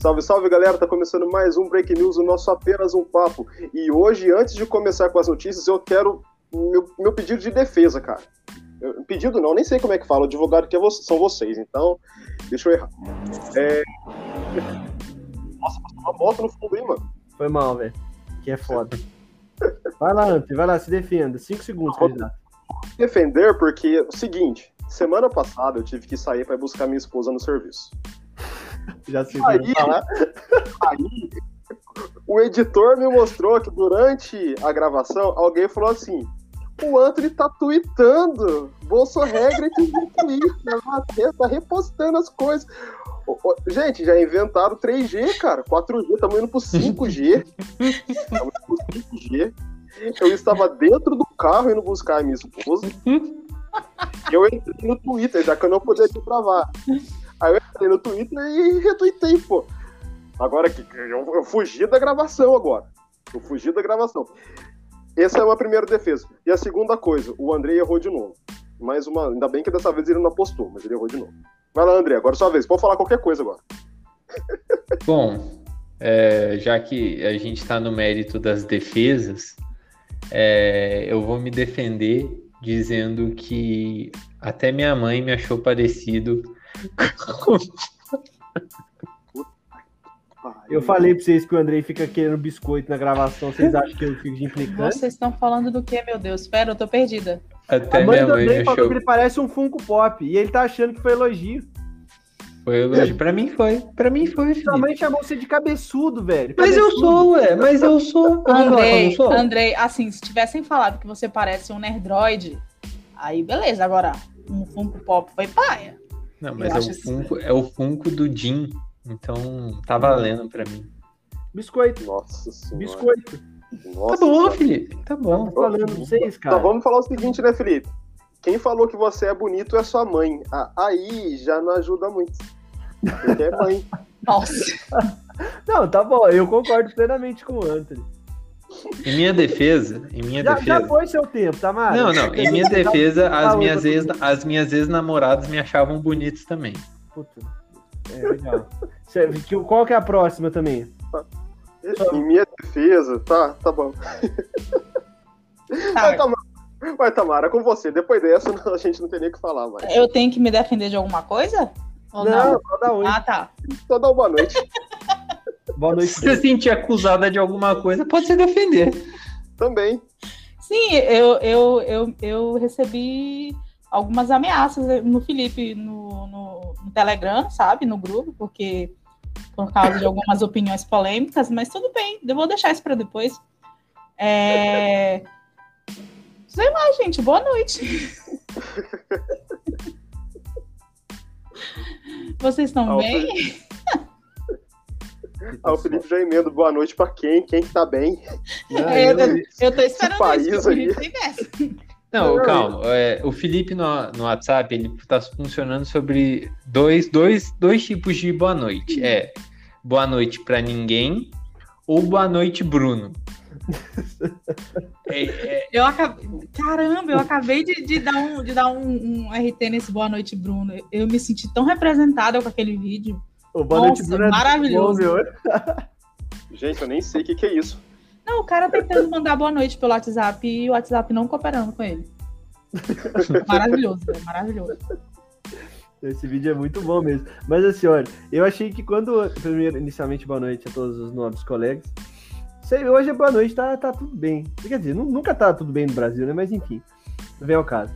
Salve, salve galera, tá começando mais um Break News, o nosso apenas um papo. E hoje, antes de começar com as notícias, eu quero meu, meu pedido de defesa, cara. Eu, pedido não, nem sei como é que fala, o advogado que é são vocês, então deixa eu errar. É... Nossa, passou uma moto no fundo aí, mano. Foi mal, velho. Que é foda. Vai lá, Anthony, vai lá, se defenda. Cinco segundos, candidato. Defender porque, é o seguinte, semana passada eu tive que sair para buscar minha esposa no serviço. Já se Aí, falar. aí, o editor me mostrou que durante a gravação, alguém falou assim: o Anthony tá tweetando. Bolso regra de Twitter, Matheus tá repostando as coisas. Gente, já inventaram 3G, cara. 4G, estamos indo pro 5G. Estamos indo pro 5G. Eu estava dentro do carro indo buscar a minha esposa. Eu entrei no Twitter, já que eu não podia te travar. Aí eu entrei no Twitter e retuitei, pô. Agora que eu, eu fugi da gravação agora. Eu fugi da gravação. Essa é uma primeira defesa. E a segunda coisa, o Andrei errou de novo. Mais uma. Ainda bem que dessa vez ele não apostou, mas ele errou de novo. Vai lá, André, agora é sua vez. Pode falar qualquer coisa agora. Bom, é, já que a gente está no mérito das defesas, é, eu vou me defender dizendo que até minha mãe me achou parecido Eu falei pra vocês que o Andrei fica querendo biscoito na gravação. Vocês acham que eu fico de implicante? Vocês estão falando do que, meu Deus? Espera, eu tô perdida. Até A mãe do Andrei falou achou. que ele parece um Funko Pop. E ele tá achando que foi elogio. Foi elogio. Pra mim foi. Pra mim foi, Sua mãe chamou você de cabeçudo, velho. Mas eu Cabeçudo. sou, ué. Mas eu sou. Eu eu Andrei, sou? Andrei, assim, se tivessem falado que você parece um nerdroid, aí beleza. Agora, um Funko Pop foi paia. Não, mas é o, assim. funko, é o Funko do Jim. Então tá valendo pra mim. Biscoito. Nossa senhora. Biscoito. Nossa Tá bom, senhora. Felipe. Tá bom. Tô falando pra vocês, cara. Então vamos falar o seguinte, né, Felipe? Quem falou que você é bonito é sua mãe. Ah, aí já não ajuda muito. Porque é mãe. Nossa. Não, tá bom. Eu concordo plenamente com o Anthony. Em minha defesa, em minha Já, defesa. já foi seu tempo, tá, Mara? Não, não. Em minha defesa, as minhas, ex, as minhas ex-namoradas me achavam bonitos também. Puta. É, legal. Qual que é a próxima também? Em minha defesa, tá, tá bom. Vai, Tá, Tamara, vai, Tamara, com você. Depois dessa, a gente não tem nem o que falar mais. eu tenho que me defender de alguma coisa? Ou não? Não, só dá oi. Ah, tá. Só dá uma boa noite. Boa noite. Se você se sentir acusada de alguma coisa, pode se defender. Também. Sim, eu, eu, eu, eu recebi algumas ameaças no Felipe no, no, no Telegram, sabe? No grupo, porque por causa de algumas opiniões polêmicas, mas tudo bem, eu vou deixar isso para depois. É... Sei lá, gente, boa noite. Vocês estão bem? Ah, o Felipe já emenda boa noite pra quem? Quem que tá bem? Não, É, eu, eu- eu tô esperando país isso, que o aí. Não, Não, calma. é, o Felipe no, no WhatsApp, ele tá funcionando sobre dois, dois, dois tipos de boa noite. É boa noite pra ninguém ou boa noite, Bruno. É, é, Eu acabei... Caramba, eu acabei de, de dar, um, de dar um, um RT nesse Boa Noite, Bruno. Eu me senti tão representada com aquele vídeo. Ô, boa noite, Nossa, Bruno. é maravilhoso. Gente, eu nem sei o que, que é isso. Não, o cara tentando mandar boa noite pelo WhatsApp e o WhatsApp não cooperando com ele. Maravilhoso, maravilhoso. Esse vídeo é muito bom mesmo. Mas assim, olha, eu achei que quando. Primeiro, inicialmente, boa noite a todos os nobres colegas. Sei, hoje é boa noite, tá, tá tudo bem. Quer dizer, nu- nunca tá tudo bem no Brasil, né? Mas enfim, vem ao caso.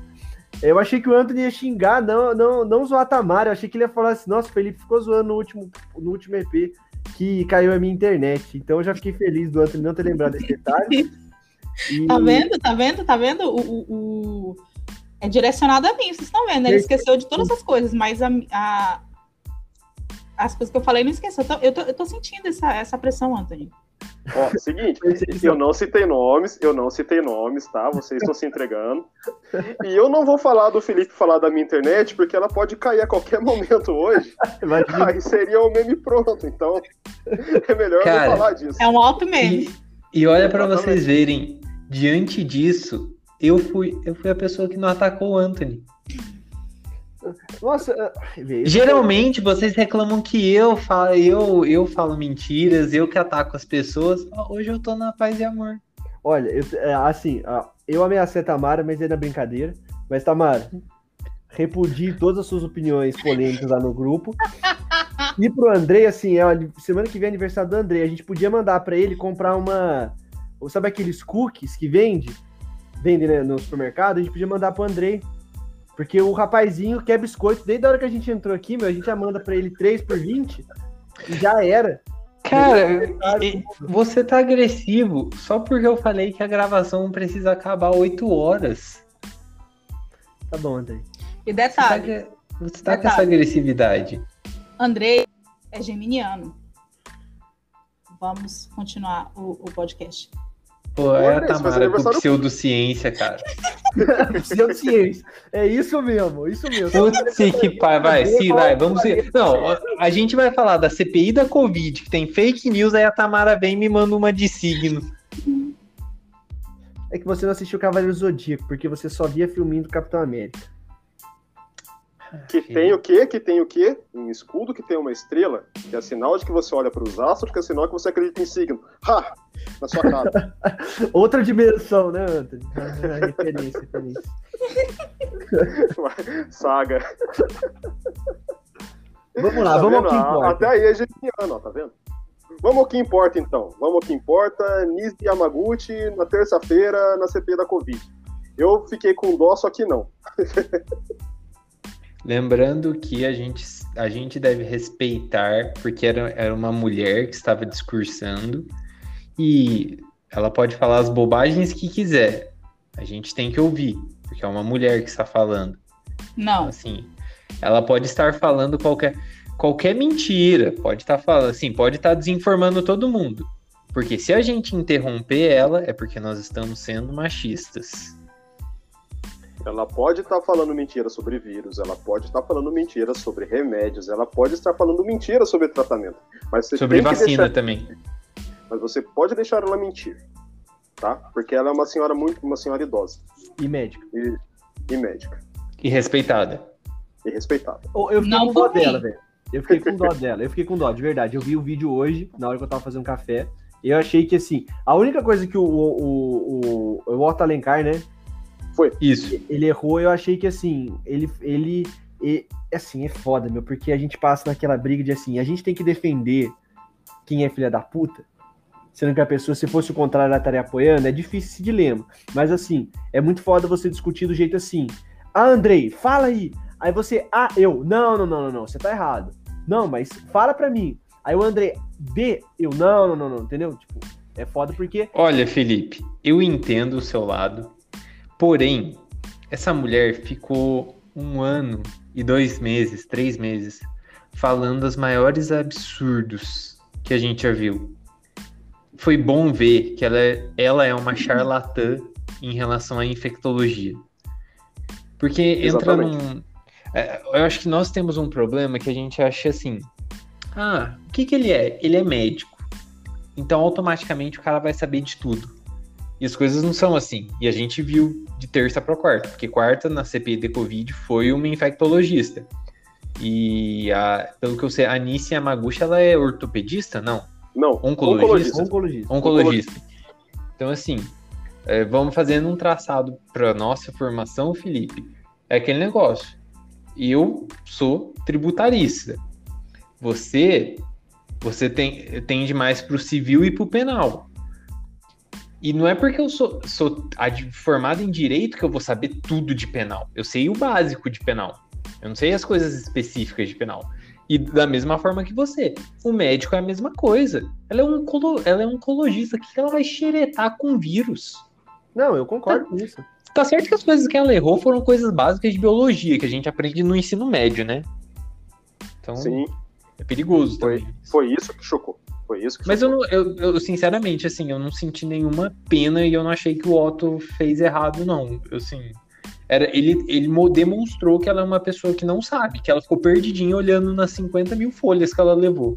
Eu achei que o Anthony ia xingar, não, não, não zoar a Tamara. Eu achei que ele ia falar assim: nossa, o Felipe ficou zoando no último, no último EP que caiu a minha internet. Então eu já fiquei feliz do Anthony não ter lembrado desse detalhe. E- Tá vendo? Tá vendo? Tá vendo? O, o- É direcionado a mim, vocês estão vendo. Ele esqueceu de todas as coisas, mas a, a- as coisas que eu falei não esqueceu. Eu tô, eu tô, eu tô sentindo essa, essa pressão, Anthony. Ó, seguinte, eu não citei nomes, eu não citei nomes, tá? Vocês estão se entregando. E eu não vou falar do Felipe falar da minha internet, porque ela pode cair a qualquer momento hoje. Imagina, Aí seria o meme pronto. Então, é melhor Cara, não falar disso. É um alto meme. E, e olha pra vocês verem, diante disso, eu fui, eu fui a pessoa que não atacou o Anthony. Nossa, Geralmente vocês reclamam que eu falo, eu, eu falo mentiras, eu que ataco as pessoas. Hoje eu tô na paz e amor. Olha, eu, é, assim, eu ameacei a Tamara, mas é na brincadeira. Mas, Tamara, repudie todas as suas opiniões polêmicas lá no grupo. E pro Andrei, assim, é, semana que vem é aniversário do Andrei. A gente podia mandar pra ele comprar uma. Sabe aqueles cookies que vende? Vende né, no supermercado? A gente podia mandar pro Andrei. Porque o rapazinho quer biscoito. Desde a hora que a gente entrou aqui, meu, a gente já manda pra ele 3 por 20 e já era. Cara, e- você tá agressivo só porque eu falei que a gravação precisa acabar 8 horas. Tá bom, Andrei. E Você tá, detalhe, você tá com Detalhe. essa agressividade. Andrei é geminiano. Vamos continuar o, o podcast. Pô, é a Tamara com pseudociência, cara. Pseudociência. É isso mesmo, isso mesmo. Putz, que pai, vai, sim, vai, vamos ver. Não, a- a gente vai falar da CPI da Covid, que tem fake news, aí a Tamara vem e me manda uma de signo. É que você não assistiu Cavaleiro Zodíaco, porque você só via filminho do Capitão América. Que tem o quê? Que tem o quê? Um escudo que tem uma estrela, que é sinal de que você olha para os astros, que é sinal que você acredita em signo. Ha! Na sua cara. Outra dimensão, né, Anthony? Ah, referência, referência. Saga. Vamos lá, Tá vamos ao vendo? que A- importa. Até aí é geminiano, ó, tá vendo? Vamos ao que importa, então. Vamos ao que importa. Nise Yamaguchi, na terça-feira, na CP da Covid. Eu fiquei com dó, só que não. Lembrando que a gente, a gente deve respeitar, porque era, era uma mulher que estava discursando, e ela pode falar as bobagens que quiser. A gente tem que ouvir, porque é uma mulher que está falando. Não, Assim, ela pode estar falando qualquer, qualquer mentira, pode estar falando, assim, pode estar desinformando todo mundo. Porque se a gente interromper ela, é porque nós estamos sendo machistas. Ela pode estar falando mentira sobre vírus, ela pode estar falando mentira sobre remédios, ela pode estar falando mentira sobre tratamento. Mas você Sobre tem que vacina deixar- também. mas você pode deixar ela mentir, tá? Porque ela é uma senhora muito, uma senhora idosa E médico. e, e médica E respeitada. e respeitável. Oh, Eu fiquei Não com dó mim. dela, velho. Eu fiquei com dó dela. Eu fiquei com dó, de verdade. Eu vi o vídeo hoje, na hora que eu tava fazendo café. E eu achei que, assim, a única coisa que o, o, o, o Otto Alencar, né, Isso. ele errou, eu achei que, assim, ele, ele, e- assim, é foda, meu, porque a gente passa naquela briga de, assim, a gente tem que defender quem é filha da puta, sendo que a pessoa, se fosse o contrário, ela estaria apoiando, é difícil esse dilema. Mas, assim, é muito foda você discutir do jeito assim, ah, Andrei, fala aí. Aí você, ah, eu, não, não, não, não, não, você tá errado. Não, mas fala pra mim. Aí o André, B, eu, não, não, não, não, entendeu? Tipo, é foda porque Olha, Felipe, eu entendo o seu lado, porém, essa mulher ficou um ano e dois meses, três meses, falando os maiores absurdos que a gente já viu. Foi bom ver que ela é, ela é uma charlatã em relação à infectologia. Porque entra Exatamente. num. é, Eu acho que nós temos um problema que a gente acha assim. Ah, o que, que ele é? Ele é médico. Então, automaticamente, o cara vai saber de tudo. E as coisas não são assim. E a gente viu de terça para quarta, porque quarta, na CPI de Covid, foi uma infectologista. E, a, pelo que eu sei, a Anice Yamaguchi, ela é ortopedista? Não, Não, Oncologista? oncologista. oncologista. Então, assim, é, vamos fazendo um traçado para nossa formação, Felipe. É aquele negócio. Eu sou tributarista. Você você tem, tende mais para o civil e para o penal. E não é porque eu sou, sou ad- formado em direito que eu vou saber tudo de penal. Eu sei o básico de penal. Eu não sei as coisas específicas de penal. E da mesma forma que você. O médico é a mesma coisa. Ela é, um ela é oncologista. O que ela vai xeretar com vírus? Não, eu concordo com isso. Tá certo que as coisas que ela errou foram coisas básicas de biologia, que a gente aprende no ensino médio, né? Então, Sim, é perigoso Foi- também. foi isso que chocou. Foi isso que Mas eu, não, eu, eu, sinceramente, assim, eu não senti nenhuma pena e eu não achei que o Otto fez errado, não. Eu, assim, era, ele, ele mo- demonstrou que ela é uma pessoa que não sabe, que ela ficou perdidinha olhando nas 50 mil folhas que ela levou.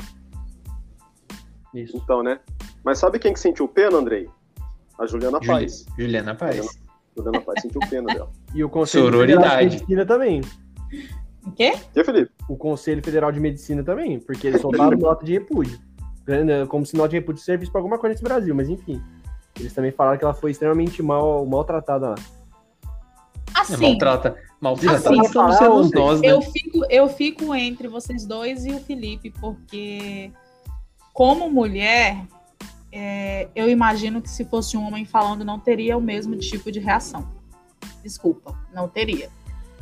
Isso. Então, né? Mas sabe quem que sentiu pena, Andrei? A Juliana Juli- Paz. Juliana Paz. Juliana Paz sentiu pena dela. E o Conselho. Federal de Medicina também. O quê? E Felipe? O Conselho Federal de Medicina também, porque eles soltaram nota de repúdio. Como se nota de repúdio servisse pra alguma coisa nesse Brasil, mas enfim. Eles também falaram que ela foi extremamente mal, maltratada lá. É, Assim, maltrata. Maltrata. Assim, falar somos nós, né? eu fico, eu fico entre vocês dois e o Felipe, porque como mulher, é, eu imagino que se fosse um homem falando, não teria o mesmo tipo de reação. Desculpa, não teria.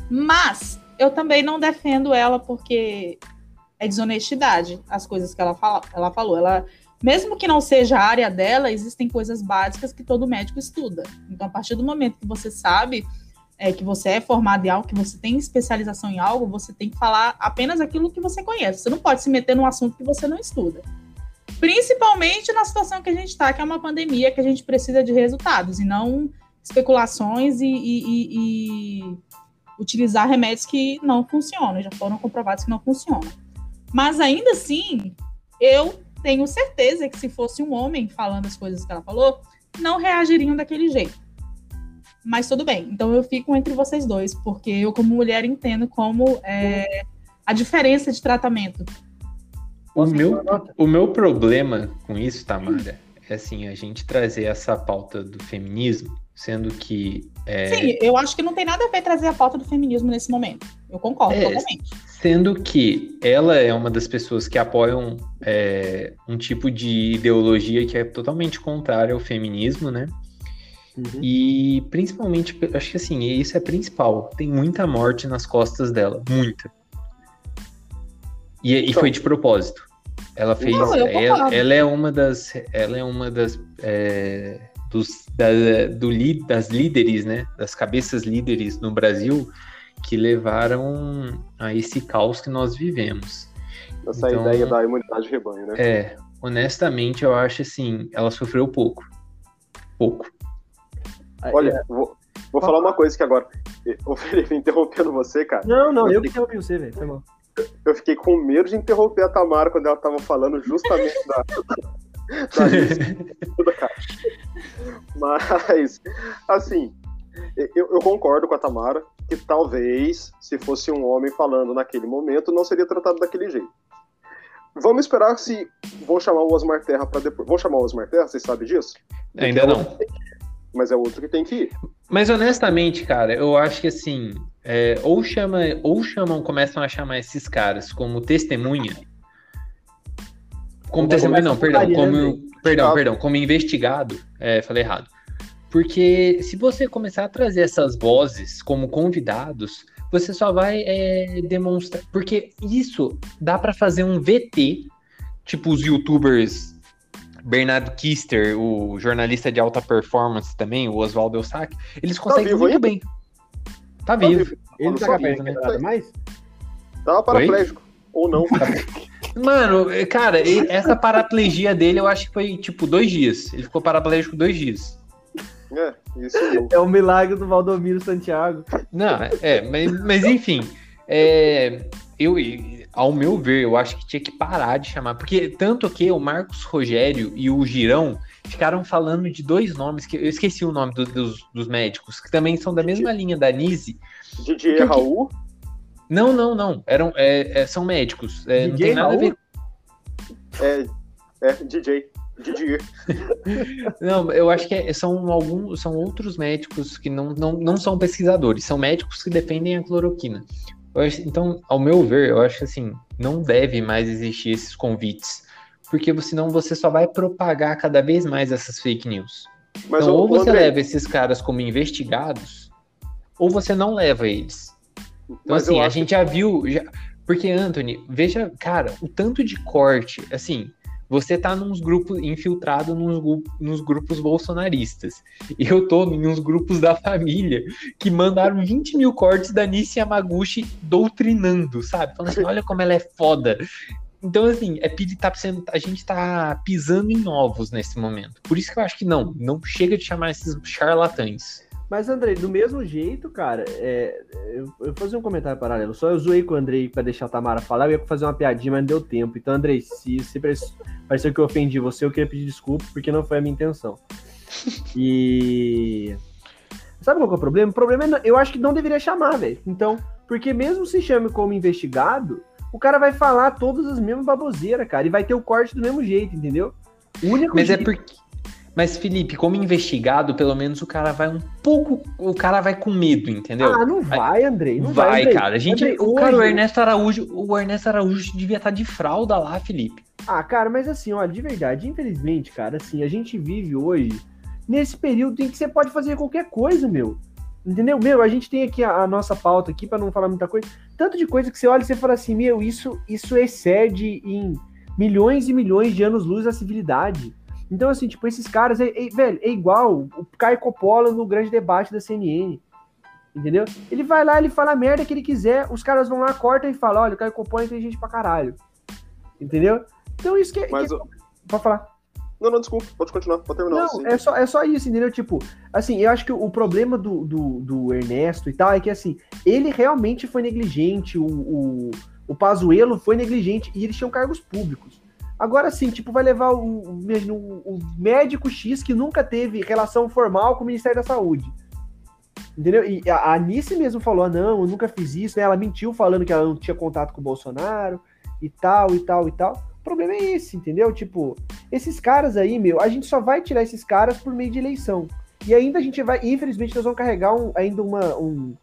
Mas eu também não defendo ela porque é desonestidade as coisas que ela, fala, ela falou. Ela, mesmo que não seja a área dela, existem coisas básicas que todo médico estuda. Então, a partir do momento que você sabe é, que você é formado em algo, que você tem especialização em algo, você tem que falar apenas aquilo que você conhece. Você não pode se meter num assunto que você não estuda. Principalmente na situação que a gente está, que é uma pandemia, que a gente precisa de resultados e não especulações e, e- e- e utilizar remédios que não funcionam, já foram comprovados que não funcionam. Mas ainda assim, eu tenho certeza que se fosse um homem falando as coisas que ela falou, não reagiriam daquele jeito. Mas tudo bem. Então eu fico entre vocês dois, porque eu, como mulher, entendo como é, a diferença de tratamento. O meu, o meu problema com isso, Tamara, é assim, a gente trazer essa pauta do feminismo, sendo que é, Sim, eu acho que não tem nada a ver trazer a pauta do feminismo nesse momento. Eu concordo É, totalmente. Sendo que ela é uma das pessoas que apoiam é, um tipo de ideologia que é totalmente contrária ao feminismo, né? Uhum. E principalmente, acho que assim, isso é principal. Tem muita morte nas costas dela, muita. E, e foi de propósito. Ela fez. Não, ela, ela é uma das. Ela é uma das. É, dos, da- do, das líderes, né? Das cabeças líderes no Brasil que levaram a esse caos que nós vivemos. Essa Então- ideia da imunidade de rebanho, né? É, honestamente, eu acho assim, ela sofreu pouco. Pouco. Olha, vou, vou falar uma coisa que agora. Ô, Felipe, interrompendo você, cara. Não, não, eu que interrompi você, velho. Foi mal. Eu fiquei com medo de interromper a Tamara quando ela tava falando justamente da. cara. Mas, assim, eu, eu concordo com a Tamara que talvez, se fosse um homem falando naquele momento, não seria tratado daquele jeito. Vamos esperar se. Vou chamar o Osmar Terra para depois. Vou chamar o Osmar Terra, vocês sabem disso? Ainda Porque é não. Mas é outro que tem que ir. Mas honestamente, cara, eu acho que assim, é, ou chama, ou chamam, começam a chamar esses caras como testemunha. Como testemunha, não, perdão, como, né, perdão, Tá. perdão, como investigado, é, falei errado. Porque se você começar a trazer essas vozes como convidados, você só vai é, demonstrar. Porque isso dá pra fazer um VT, tipo os youtubers Bernardo Kister, o jornalista de alta performance também, o Oswaldo Eussac, eles conseguem vivo muito bem. Tá vivo. Ele não Só tá que- capaz de nada mais? Tava paraplégico. Ou não. Mano, cara, essa paraplegia dele eu acho que foi tipo dois dias. Ele ficou paraplégico dois dias. É, isso mesmo. É o milagre do Valdomiro Santiago. Não, é, mas, mas enfim. é, eu, ao meu ver, eu acho que tinha que parar de chamar. Porque tanto que o Marcos Rogério e o Girão ficaram falando de dois nomes, que eu esqueci o nome do- dos, dos médicos, que também são da mesma linha da Nise. Didier Que- que- Raul. Não, não, não. Eram, é, é, são médicos. É, não DJ tem nada a Raul? ver. É, é DJ. Didier. Não, eu acho que é- são alguns, são outros médicos que não, não, não são pesquisadores, são médicos que defendem a cloroquina. Acho- então, ao meu ver, eu acho que assim, não deve mais existir esses convites, porque senão você só vai propagar cada vez mais essas fake news. Mas então, ou você André, leva esses caras como investigados, ou você não leva eles. Então, mas assim, a gente já viu. já- Porque, Anthony, veja, cara, o tanto de corte, assim, você tá nos grupos, infiltrado nos, nos grupos bolsonaristas. E eu tô em uns grupos da família que mandaram 20 mil cortes da Nishi Yamaguchi doutrinando, sabe? Falando assim, olha como ela é foda. Então, assim, é, tá sendo, a gente tá pisando em ovos nesse momento. Por isso que eu acho que não, não chega de chamar esses charlatães. Mas, Andrei, do mesmo jeito, cara, é, eu, eu vou fazer um comentário paralelo. Só eu zoei com o Andrei pra deixar a Tamara falar, eu ia fazer uma piadinha, mas não deu tempo. Então, Andrei, se, se pare- pareceu que eu ofendi você, eu queria pedir desculpa, porque não foi a minha intenção. E. Sabe qual que é o problema? O problema é, eu acho que não deveria chamar, velho. Então, Porque mesmo se chame como investigado, o cara vai falar todas as mesmas baboseiras, cara, e vai ter o corte do mesmo jeito, entendeu? O único Mas é jeito- porque. Mas, Felipe, como investigado, pelo menos o cara vai um pouco. O cara vai com medo, entendeu? Ah, não vai, Andrei. Não vai, vai, Andrei. cara. A gente, Andrei, o, cara, o Ernesto Araújo, o Ernesto Araújo devia estar de fralda lá, Felipe. Ah, cara, mas assim, olha, de verdade, infelizmente, cara, assim, a gente vive hoje nesse período em que você pode fazer qualquer coisa, meu. Entendeu? Meu, a gente tem aqui a, a nossa pauta aqui, pra não falar muita coisa. Tanto de coisa que você olha e você fala assim, meu, isso, isso excede em milhões e milhões de anos-luz a civilidade. Então, assim, tipo, esses caras, é, é- velho, é igual o Caio Coppola no grande debate da CNN. Entendeu? Ele vai lá, ele fala a merda que ele quiser, os caras vão lá, cortam e falam, olha, o Caio Coppola é inteligente pra caralho. Entendeu? Então isso que, é- Mas, que ó, Pode falar. não, não, desculpa, pode continuar, pode terminar. Não, assim. é só, é só isso, entendeu? Tipo, assim, eu acho que o problema do, do, do Ernesto e tal é que, assim, ele realmente foi negligente, o, o, o Pazuello foi negligente e eles tinham cargos públicos. Agora, assim, tipo, vai levar o, o, o- médico X que nunca teve relação formal com o Ministério da Saúde. Entendeu? E a a Anice mesmo falou: "Ah, não, eu nunca fiz isso, né? Ela mentiu falando que ela não tinha contato com o Bolsonaro e tal, e tal, e tal. O problema é esse, entendeu? Tipo, esses caras aí, meu, a gente só vai tirar esses caras por meio de eleição. E ainda a gente vai, infelizmente, nós vamos carregar um- ainda uma, um,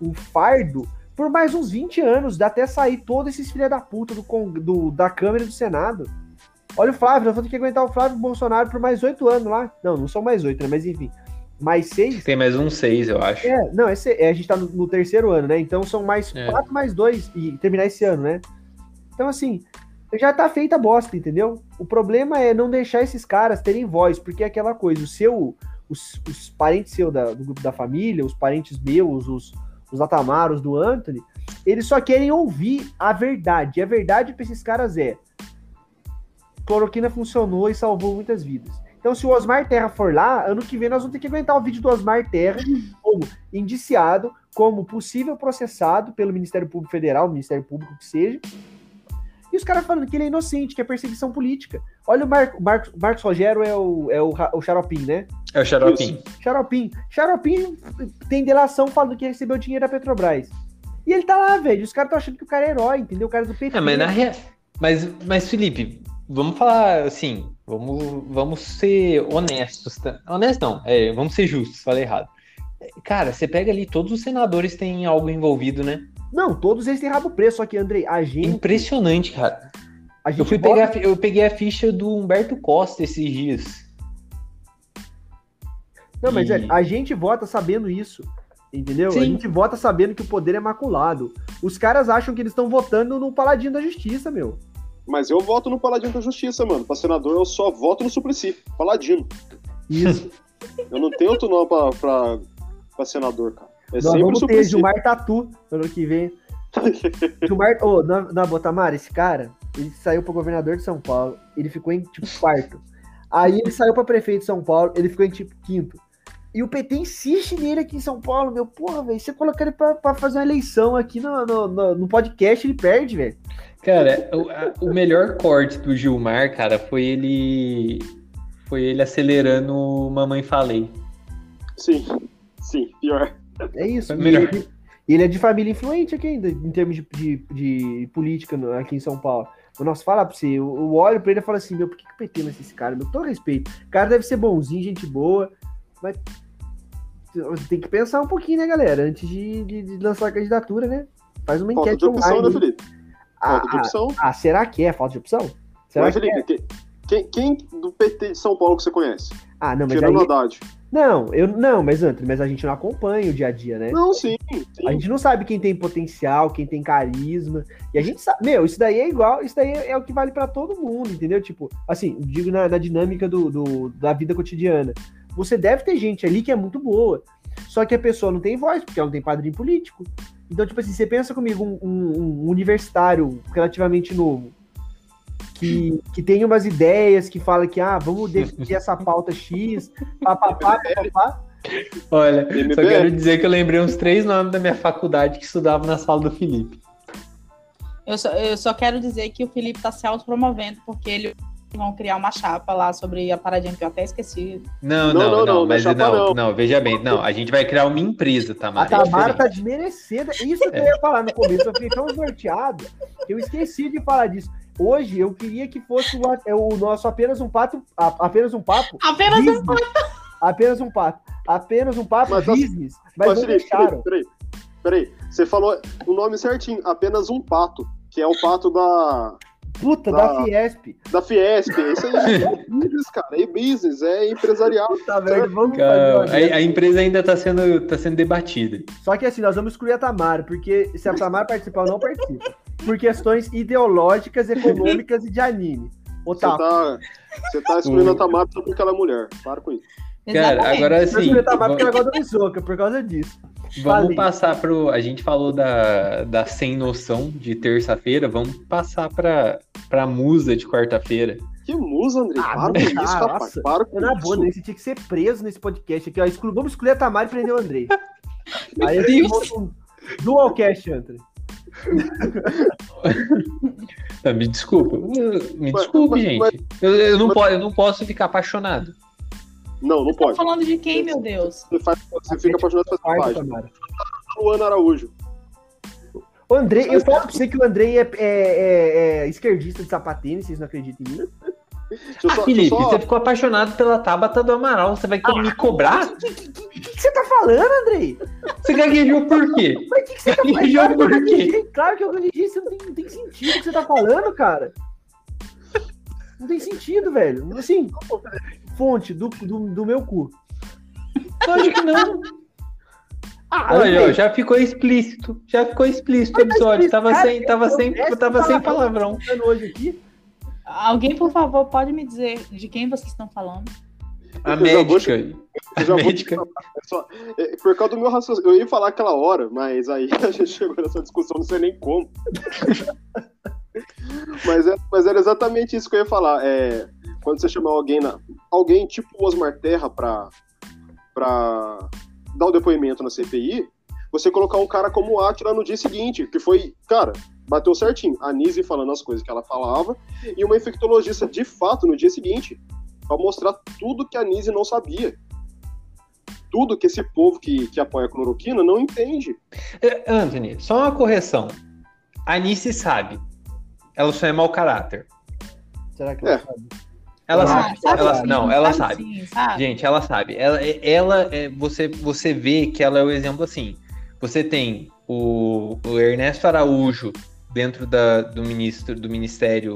um fardo por mais uns 20 anos, até sair todos esses filha da puta do, do- da Câmara e do Senado. Olha o Flávio, nós vamos ter que aguentar o Flávio Bolsonaro por mais oito anos lá. Não, não são mais oito, né? Mas enfim, mais seis. Tem mais um seis, eu acho. É, não, esse, é, a gente tá no, no terceiro ano, né? Então são mais É. quatro mais dois e terminar esse ano, né? Então, assim, já tá feita a bosta, entendeu? O problema é não deixar esses caras terem voz, porque é aquela coisa, o seu, os, os parentes seus da- do grupo da família, os parentes meus, os, os Atamaros do Anthony, eles só querem ouvir a verdade. E a verdade pra esses caras é cloroquina funcionou e salvou muitas vidas. Então, se o Osmar Terra for lá, ano que vem nós vamos ter que aguentar o vídeo do Osmar Terra como indiciado, como possível processado pelo Ministério Público Federal, Ministério Público que seja. E os caras falando que ele é inocente, que é perseguição política. Olha o Mar Marcos, Marcos Rogério é o, é o, Ra- o Xaropim, né? É o Xaropim. Xaropim. Xaropim tem delação falando que recebeu dinheiro da Petrobras. E ele tá lá, velho. Os caras estão achando que o cara é herói, entendeu? O cara é do PT. É, mas na rea... mas, mas, Felipe, vamos falar assim, vamos, vamos ser honestos. tá? Honestos não, é, vamos ser justos, falei errado. Cara, você pega ali, todos os senadores têm algo envolvido, né? Não, todos eles têm rabo preso, só que, Andrei, a gente. Impressionante, cara. A gente Eu fui bota- pegar, eu peguei a ficha do Humberto Costa esses dias. Não, mas E- é, a gente vota sabendo isso. Entendeu? A Sim. gente vota sabendo que o poder é maculado. Os caras acham que eles estão votando no paladino da justiça, meu. Mas eu voto no Paladino da Justiça, mano. Pra senador, eu só voto no Suplicy. Paladino. Isso. Eu não tenho outro nome pra, pra, pra senador, cara. É Nós sempre o vamos ter. Gilmar Tatu ano que vem. Gilmar, ô, na, na Botamar, esse cara, ele saiu pra governador de São Paulo, ele ficou em tipo quarto. Aí ele saiu pra prefeito de São Paulo, ele ficou em tipo quinto. E o PT insiste nele aqui em São Paulo, meu, porra, velho, você coloca ele pra, pra fazer uma eleição aqui no, no, no- no podcast, ele perde, velho. Cara, o, a- o melhor corte do Gilmar, cara, foi ele. Foi ele acelerando o Mamãe Falei. Sim, sim, pior. É isso. Foi E melhor. Ele, ele é de família influente aqui ainda, em termos de, de, de política aqui em São Paulo. Eu Nossa, falar pra você, eu, eu olho pra ele e falo assim, meu, por que, que o PT lança esse cara? Meu, todo respeito. O cara deve ser bonzinho, gente boa, mas tem que pensar um pouquinho, né, galera? Antes de, de- de lançar a candidatura, né? Faz uma Falta enquete de opção, né, online. Felipe? ah, Falta de ah, opção. ah, será que é falta de opção? Será Mas, que é? Felipe, quem, quem, quem do PT de São Paulo que você conhece? Ah, não, mas aí... Tirando Haddad. Não, eu, não, mas Antônio, mas a gente não acompanha o dia a dia, né? Não, sim, A sim. gente não sabe quem tem potencial, quem tem carisma. E a gente sabe, meu, isso daí é igual, isso daí é o que vale pra todo mundo, entendeu? Tipo, assim, digo na, na dinâmica do, do- da vida cotidiana. Você deve ter gente ali que é muito boa. Só que a pessoa não tem voz, porque ela não tem padrinho político. Então, tipo assim, você pensa comigo, um, um- um universitário relativamente novo, que, que tem umas ideias, que fala que, ah, vamos definir essa pauta X, papapá, papapá. Olha, só quero dizer que eu lembrei uns três nomes da minha faculdade que estudava na sala do Felipe. Eu só, eu só quero dizer que o Felipe tá se autopromovendo, porque ele vão criar uma chapa lá sobre a paradinha que eu até esqueci. Não, Não, não, não, não, não, mas não é não, não, veja bem, não, a gente vai criar uma empresa, A Tamara. é Tamara tá diferente. desmerecendo. Isso que eu ia falar no começo. Eu fiquei tão norteado que eu esqueci de falar disso. Hoje eu queria que fosse o, é o nosso apenas um pato. a- Apenas um papo. Apenas um business. Apenas um papo. Apenas um papo Mas, assim, business. Mas Mas, não deixaram. Felipe, peraí, peraí. Você falou o nome certinho, apenas um pato, que é o pato da, Puta, da- da Fiesp. da Fiesp. É isso aí, é business, cara. É business, é empresarial. Puta merda, vamos fazer Cara, a, a empresa ainda tá sendo, tá sendo debatida. Só que assim, nós vamos excluir a Tamara, porque se a Tamara participar, eu não participo. Por questões ideológicas, econômicas e de anime. Você tá, você tá excluindo a Tamara só porque ela é mulher. Para com isso. Cara, Exatamente. agora Eu assim, excluí a Tamara porque ela vamos, gosta do Misoka, por causa disso. Vamos falei. passar pro. A gente falou da, da sem noção de terça-feira, vamos passar pra, pra musa de quarta-feira. Que musa, André. Ah, Para com não, isso, rapaz. Para com Na isso. boa, Andrei, você tinha que ser preso nesse podcast aqui, ó. Exclu... Vamos excluir a Tamara e prender o Andrei. Aí a gente Deus. monta um dualcast, André. Ah, Me desculpa, me Mas- desculpe, mas- gente. mas- eu, eu, não mas- po- eu não posso ficar apaixonado. Não, não pode. falando de quem, meu Deus? Você, faz, você fica apaixonado por essa página. Luana Araújo. O Andrei, eu falo pra você que o Andrei é, é- é- é esquerdista de sapatênis, vocês não acreditam em mim? Eu Ah, só, Felipe, só- você ficou apaixonado pela Tabata do Amaral. Você vai me cobrar? O que, que- que- que você tá falando, Andrei? Você gaguejou por quê? Mas o que, que você tá falando? Gaguejou Claro que eu por quê? Claro que eu gaguejei, isso não tem, não tem sentido o que você tá falando, cara. Não tem sentido, velho. Assim, fonte do, do, do meu cu. Lógico que não. Ah, Olha, ó, já ficou explícito. Já ficou explícito o tá episódio. Tava explícito, sem, cara, tava eu- sem, tava sem palavrão. hoje aqui. Alguém, por favor, pode me dizer de quem vocês estão falando? A Eu vou médica. A vou médica. Só- é, por causa do meu raciocínio. Eu ia falar aquela hora, mas aí a gente chegou nessa discussão, não sei nem como. mas, é, mas era exatamente isso que eu ia falar. É, quando você chamar alguém, na, alguém tipo o Osmar Terra pra, pra dar o depoimento na CPI, você colocar um cara como o Atila no dia seguinte, que foi, cara, bateu certinho. A Nise falando as coisas que ela falava, e uma infectologista de fato no dia seguinte, pra mostrar tudo que a Nise não sabia tudo que esse povo que, que apoia a cloroquina não entende. É, Anthony, só uma correção. A Anice sabe. Ela só é mau caráter. Será que É. ela sabe? Ela Ah, sabe. sabe Ela, sim, não, ela sabe. sim, sabe? Gente, ela sabe. Ela, ela é, você, você vê que ela é o exemplo assim. Você tem o, o Ernesto Araújo dentro da, do ministro do Ministério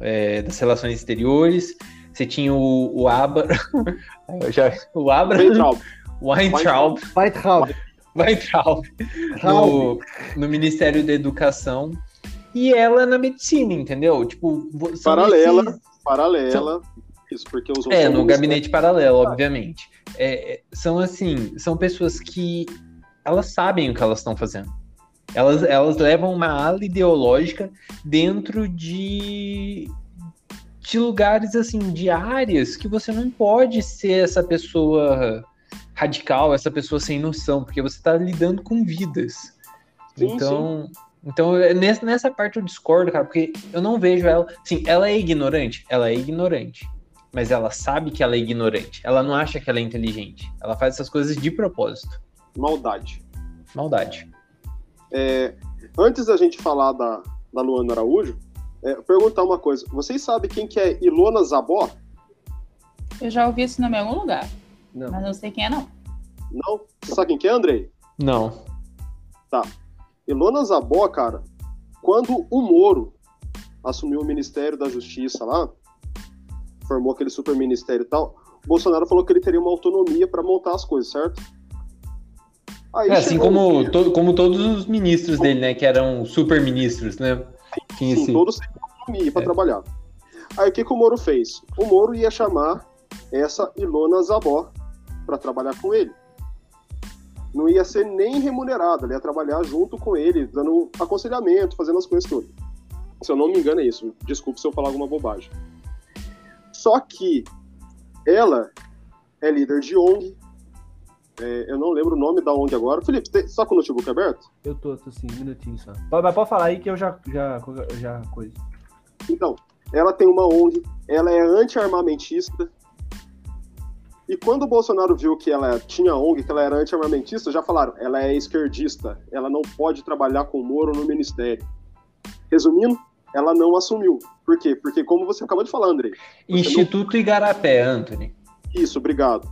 é, das Relações Exteriores. Você tinha o, o Abra, já, o Abra Weintraub. Weintraub, White Weintraub no, no Ministério da Educação e ela na medicina, entendeu? Tipo, Paralela. esses- Paralela. Isso, porque os outros. É, no gabinete paralelo, obviamente. É, é, são assim, são pessoas que elas sabem o que elas estão fazendo. Elas, elas levam uma ala ideológica dentro de, de lugares assim, de áreas que você não pode ser essa pessoa radical, essa pessoa sem noção, porque você está lidando com vidas. Sim, então, então é nessa, nessa parte eu discordo, cara, porque eu não vejo ela. Sim, ela é ignorante? Ela é ignorante. Mas ela sabe que ela é ignorante. Ela não acha que ela é inteligente. Ela faz essas coisas de propósito. Maldade. Maldade. Antes da gente falar da, da Luana Araújo, é, perguntar uma coisa. Vocês sabem quem que é Ilona Zabó? Eu já ouvi esse nome em algum lugar, Não. mas não sei quem é, não. Não? Você sabe quem que é, Andrei? Não. Ilona Zabó, cara, quando o Moro assumiu o Ministério da Justiça lá, formou aquele super ministério e tal, o Bolsonaro falou que ele teria uma autonomia para montar as coisas, certo? Aí É, assim um como, dia- to- como todos os ministros dele, né? Que eram super ministros, né? Tinha Sim, esse- todos sem autonomia para É. trabalhar. Aí o que, que o Moro fez? O Moro ia chamar essa Ilona Zabó para trabalhar com ele. Não ia ser nem remunerado, ela ia trabalhar junto com ele, dando aconselhamento, fazendo as coisas todas. Se eu não me engano, é isso. Desculpe se eu falar alguma bobagem. Só que ela é líder de ONG. É, eu não lembro o nome da ONG agora. Felipe, tem, só com o notebook aberto? Eu tô, tô sim, um minutinho só. Mas pode falar aí que eu já, já, já coisa. Então, ela tem uma ONG, ela é anti-armamentista. E quando o Bolsonaro viu que ela tinha ONG, que ela era anti-armamentista, já falaram, ela é esquerdista, ela não pode trabalhar com o Moro no ministério. Resumindo, ela não assumiu. Por quê? Porque, como você acabou de falar, Andrei. Instituto não... Igarapé, Anthony. Isso, obrigado.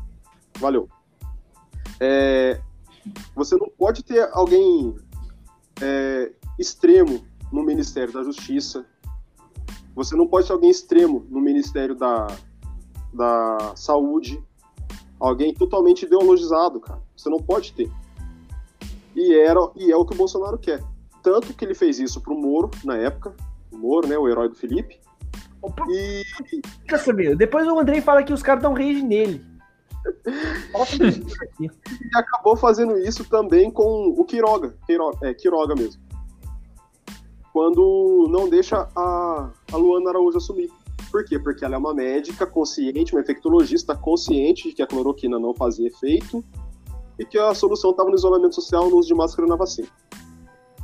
Valeu. É, você não pode ter alguém é, extremo no Ministério da Justiça. Você não pode ter alguém extremo no Ministério da, da Saúde. Alguém totalmente ideologizado, cara. Você não pode ter. E, era, e é o que o Bolsonaro quer. Tanto que ele fez isso pro Moro, na época. O Moro, né? O herói do Felipe. E. Fica sabendo. Depois o Andrei fala que os caras dão rage nele. e acabou fazendo isso também com o Quiroga. Quiroga, é, Quiroga mesmo. Quando não deixa a, a Luana Araújo assumir. Por quê? Porque ela é uma médica consciente, uma infectologista consciente de que a cloroquina não fazia efeito e que a solução estava no isolamento social no uso de máscara na vacina.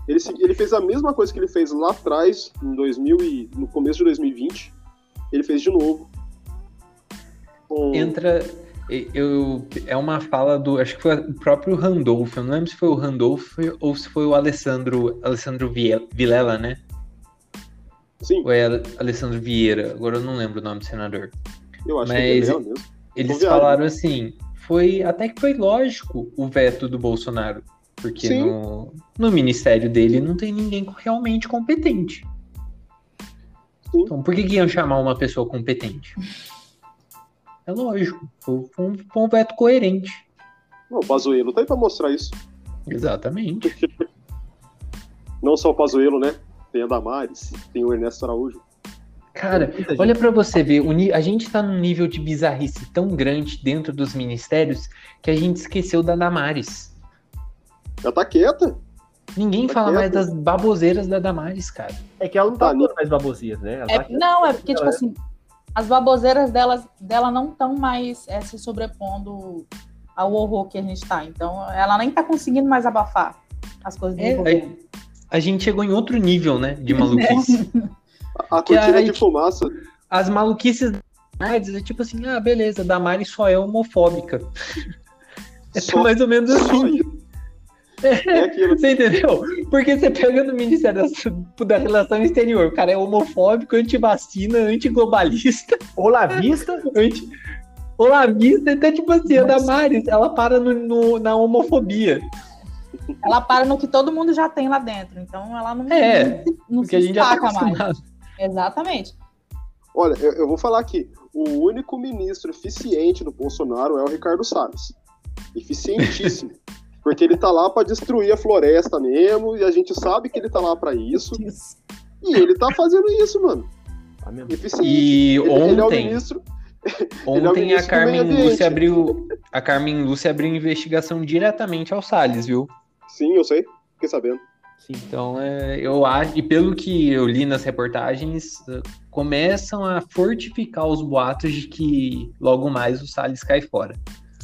Ele, ele fez a mesma coisa que ele fez lá atrás, em 2000 e, no começo de 2020. Ele fez de novo. Com... Entra. Eu, é uma fala do. Acho que foi o próprio Randolfo. Eu não lembro se foi o Randolfo ou se foi o Alessandro, Alessandro Vilela, né? Sim. Ou é Alessandro Vieira? Agora eu não lembro o nome do senador. Eu acho Mas que é mesmo. Eles falaram assim: foi até que foi lógico o veto do Bolsonaro. Porque no, no ministério dele não tem ninguém realmente competente. Sim. Então, por que, que iam chamar uma pessoa competente? É lógico, foi, foi, um, foi um veto coerente. Não, o Pazuello tá aí pra mostrar isso. Exatamente. não só o Pazuello, né? Tem a Damares, tem o Ernesto Araújo. Cara, olha para você ver, a gente tá num nível de bizarrice tão grande dentro dos ministérios que a gente esqueceu da Damares. Ela tá quieta. Ninguém tá fala quieta. mais das baboseiras da Damares, cara. É que ela não tá, tá mais baboseiras, né? É, tá não, é porque, tipo é. assim, as baboseiras delas, dela não estão mais é, se sobrepondo ao horror que a gente tá. Então, ela nem tá conseguindo mais abafar as coisas do é, governo. A, gente chegou em outro nível, né, de maluquice. a, a cortina de fumaça. As maluquices é tipo assim, ah, beleza, Damares só é homofóbica. É só, mais ou menos assim. É aquilo. Você entendeu? Porque você pega no Ministério da, da Relação Exterior, o cara é homofóbico, antivacina, antiglobalista. Olavista? Anti... Olavista, então, tipo assim, Nossa. a Damares, ela para no, no, na homofobia. Ela para no que todo mundo já tem lá dentro. Então ela não, é, não, não se a gente já tá mais. Exatamente. Olha, eu, eu, vou falar aqui. O único ministro eficiente do Bolsonaro é o Ricardo Salles. Eficientíssimo. Porque ele tá lá para destruir a floresta mesmo, e a gente sabe que ele tá lá para isso. isso. E ele tá fazendo isso, mano. Tá e ele, ontem, ele é o ministro. Ontem é o a Carmen Lúcia abriu. A Carmen Lúcia abriu investigação diretamente ao Salles, viu? Sim, eu sei. Fiquei sabendo. Sim, então é, eu acho, e pelo que eu li nas reportagens, começam a fortificar os boatos de que logo mais o Salles cai fora.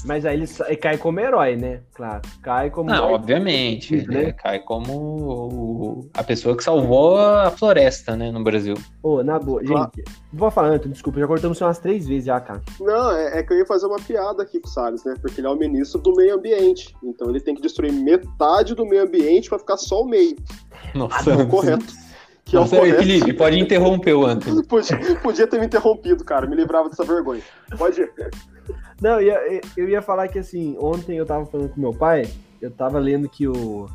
Mas aí ele cai como herói, né? Claro. Cai como. Não, obviamente. Né? Cai como a pessoa que salvou a floresta, né, no Brasil. Ô, oh, na boa. Gente, vou falar, Antônio, desculpa, já cortamos umas três vezes já, cara. Não, é, é, que eu ia fazer uma piada aqui com o Salles, né? Porque ele é o ministro do meio ambiente. Então ele tem que destruir metade do meio ambiente para ficar só o meio. Nossa. É o correto. Que Nossa, é o correto. Felipe, pode interromper o Antônio. podia, podia ter me interrompido, cara. Me livrava dessa vergonha. Pode ir. Não, eu ia, eu ia falar que assim, ontem eu tava falando com meu pai, eu tava lendo que, o,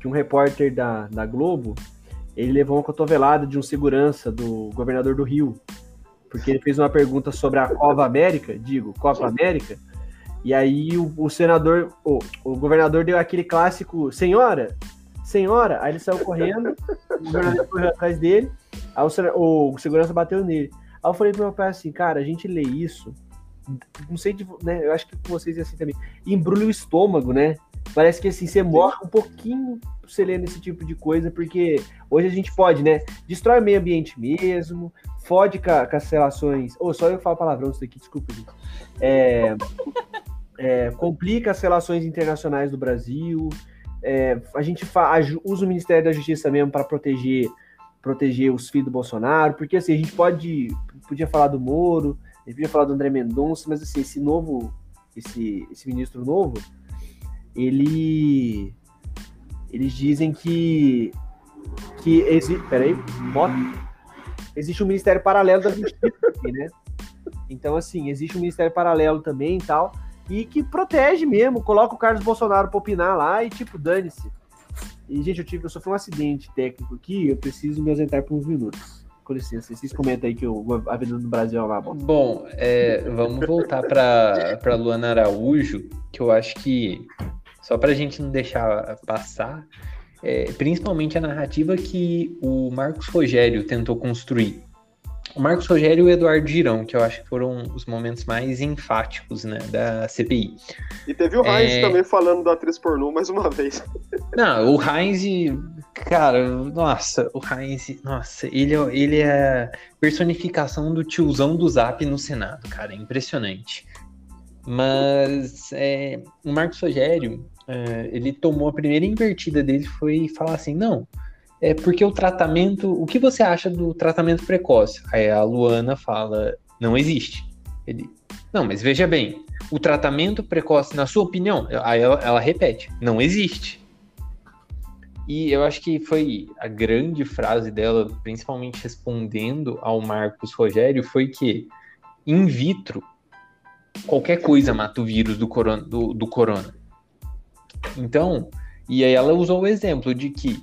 que um repórter da, da Globo, ele levou uma cotovelada de um segurança do governador do Rio, porque ele fez uma pergunta sobre a Copa América, digo, Copa América, e aí o, o senador, o, o governador deu aquele clássico, senhora, senhora, aí ele saiu correndo, o governador correu atrás dele, aí o, o segurança bateu nele. Aí eu falei pro meu pai assim, cara, a gente lê isso não sei de, né, eu acho que com vocês é assim também, embrulha o estômago, né? Parece que assim, você morre um pouquinho você lendo esse tipo de coisa, porque hoje a gente pode, né? Destrói o meio ambiente mesmo, fode com, com as relações. Ou oh, só eu falo palavrão isso aqui, desculpa, gente. É, é, complica as relações internacionais do Brasil. É, a gente fa, usa o Ministério da Justiça mesmo para proteger proteger os filhos do Bolsonaro, porque assim, a gente pode podia falar do Moro, a gente podia falar do André Mendonça, mas assim, esse novo, esse, esse ministro novo, ele eles dizem que que existe, peraí, existe um ministério paralelo da justiça aqui, né? Então assim, existe um ministério paralelo também e tal, e que protege mesmo, coloca o Carlos Bolsonaro pra opinar lá e tipo, dane-se. E, gente, eu, tive, eu sofri um acidente técnico aqui, eu preciso me ausentar por uns minutos. Com licença, vocês comentam aí que o, a Avenida do Brasil é uma bosta. Bom, é, vamos voltar para Luana Araújo, que eu acho que, só para a gente não deixar passar, é, principalmente a narrativa que o Marcos Rogério tentou construir Marcos Rogério e o Eduardo Girão, que eu acho que foram os momentos mais enfáticos, né, da CPI. E teve o Heinz é... também falando da atriz pornô mais uma vez. Não, o Heinz, cara, nossa, o Heinz, nossa, ele, é, ele é a personificação do tiozão do Zap no Senado, cara, é impressionante. Mas é, o Marcos Rogério, é, ele tomou a primeira invertida dele, foi falar assim, não, é porque o tratamento. O que você acha do tratamento precoce? Aí a Luana fala: não existe. Ele, não, mas veja bem, o tratamento precoce, na sua opinião, aí ela, ela repete: não existe. E eu acho que foi a grande frase dela, principalmente respondendo ao Marcos Rogério, foi que in vitro qualquer coisa mata o vírus do corona. Do, do corona. Então, e aí ela usou o exemplo de que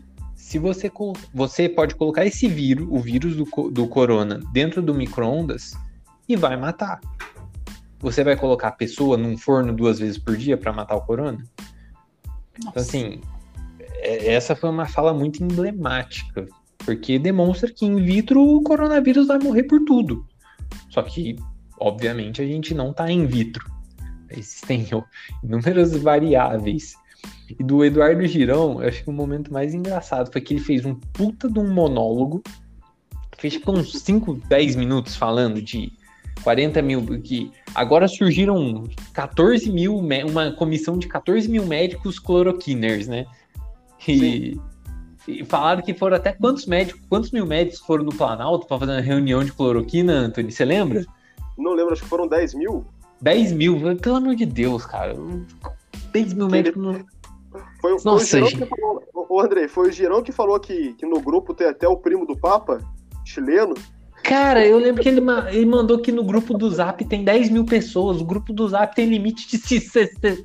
se você, você pode colocar esse vírus, o vírus do, do corona, dentro do micro-ondas e vai matar. Você vai colocar a pessoa num forno duas vezes por dia para matar o corona? Então, Nossa. Então, assim, é, essa foi uma fala muito emblemática, porque demonstra que in vitro o coronavírus vai morrer por tudo. Só que, obviamente, a gente não está in vitro. Existem inúmeras variáveis e do Eduardo Girão, eu acho que o momento mais engraçado foi que ele fez um puta de um monólogo, fez tipo uns 5, 10 minutos falando de 40 mil, que agora surgiram 14 mil, uma comissão de 14 mil médicos cloroquiners, né? E, e, falaram que foram até quantos médicos, quantos mil médicos foram no Planalto para fazer uma reunião de cloroquina, Antônio? Você lembra? Não lembro, acho que foram 10 mil. 10 mil, pelo amor de Deus, cara. 10 mil médicos no foi, foi Nossa, o Girão que falou, ô Andrei, foi o Girão que falou que, que no grupo tem até o primo do Papa, chileno. Cara, eu lembro que ele, ele mandou que no grupo do Zap tem 10 mil pessoas. O grupo do Zap tem limite de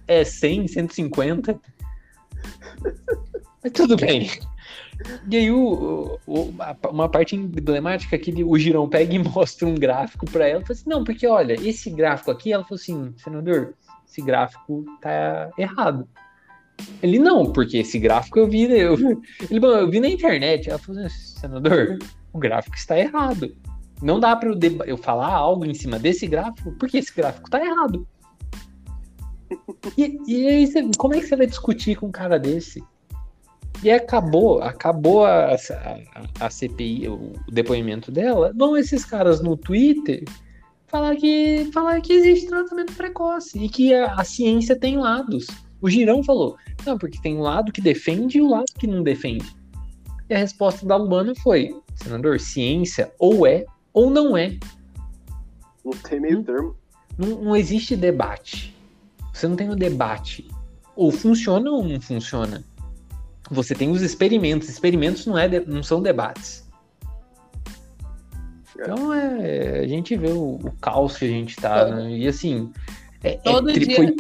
é, 100, 150. Mas tudo bem. E aí, o, o, uma parte emblemática que ele, o Girão pega e mostra um gráfico para ela. Fala assim, não, porque olha, esse gráfico aqui, ela falou assim, senador, esse gráfico tá errado. Ele não, porque esse gráfico eu vi, eu, ele, eu vi na internet. Ela falou assim, senador, o gráfico está errado. Não dá para eu, eu, falar algo em cima desse gráfico, porque esse gráfico está errado. E, e aí, você, como é que você vai discutir com um cara desse? E acabou, acabou a, a, a CPI, o, o depoimento dela. Vão esses caras no Twitter falar que, falar que existe tratamento precoce e que a, a ciência tem lados. O Girão falou: não, porque tem um lado que defende e o lado que não defende. E a resposta da Luana foi: senador, ciência ou é ou não é. Não tem meio termo. Não, não existe debate. Você não tem o um debate. Ou funciona ou não funciona. Você tem os experimentos. Experimentos não, é de, não são debates. É. Então é, a gente vê o, o caos que a gente tá, né? E assim. É, é Todo é, dia. Foi,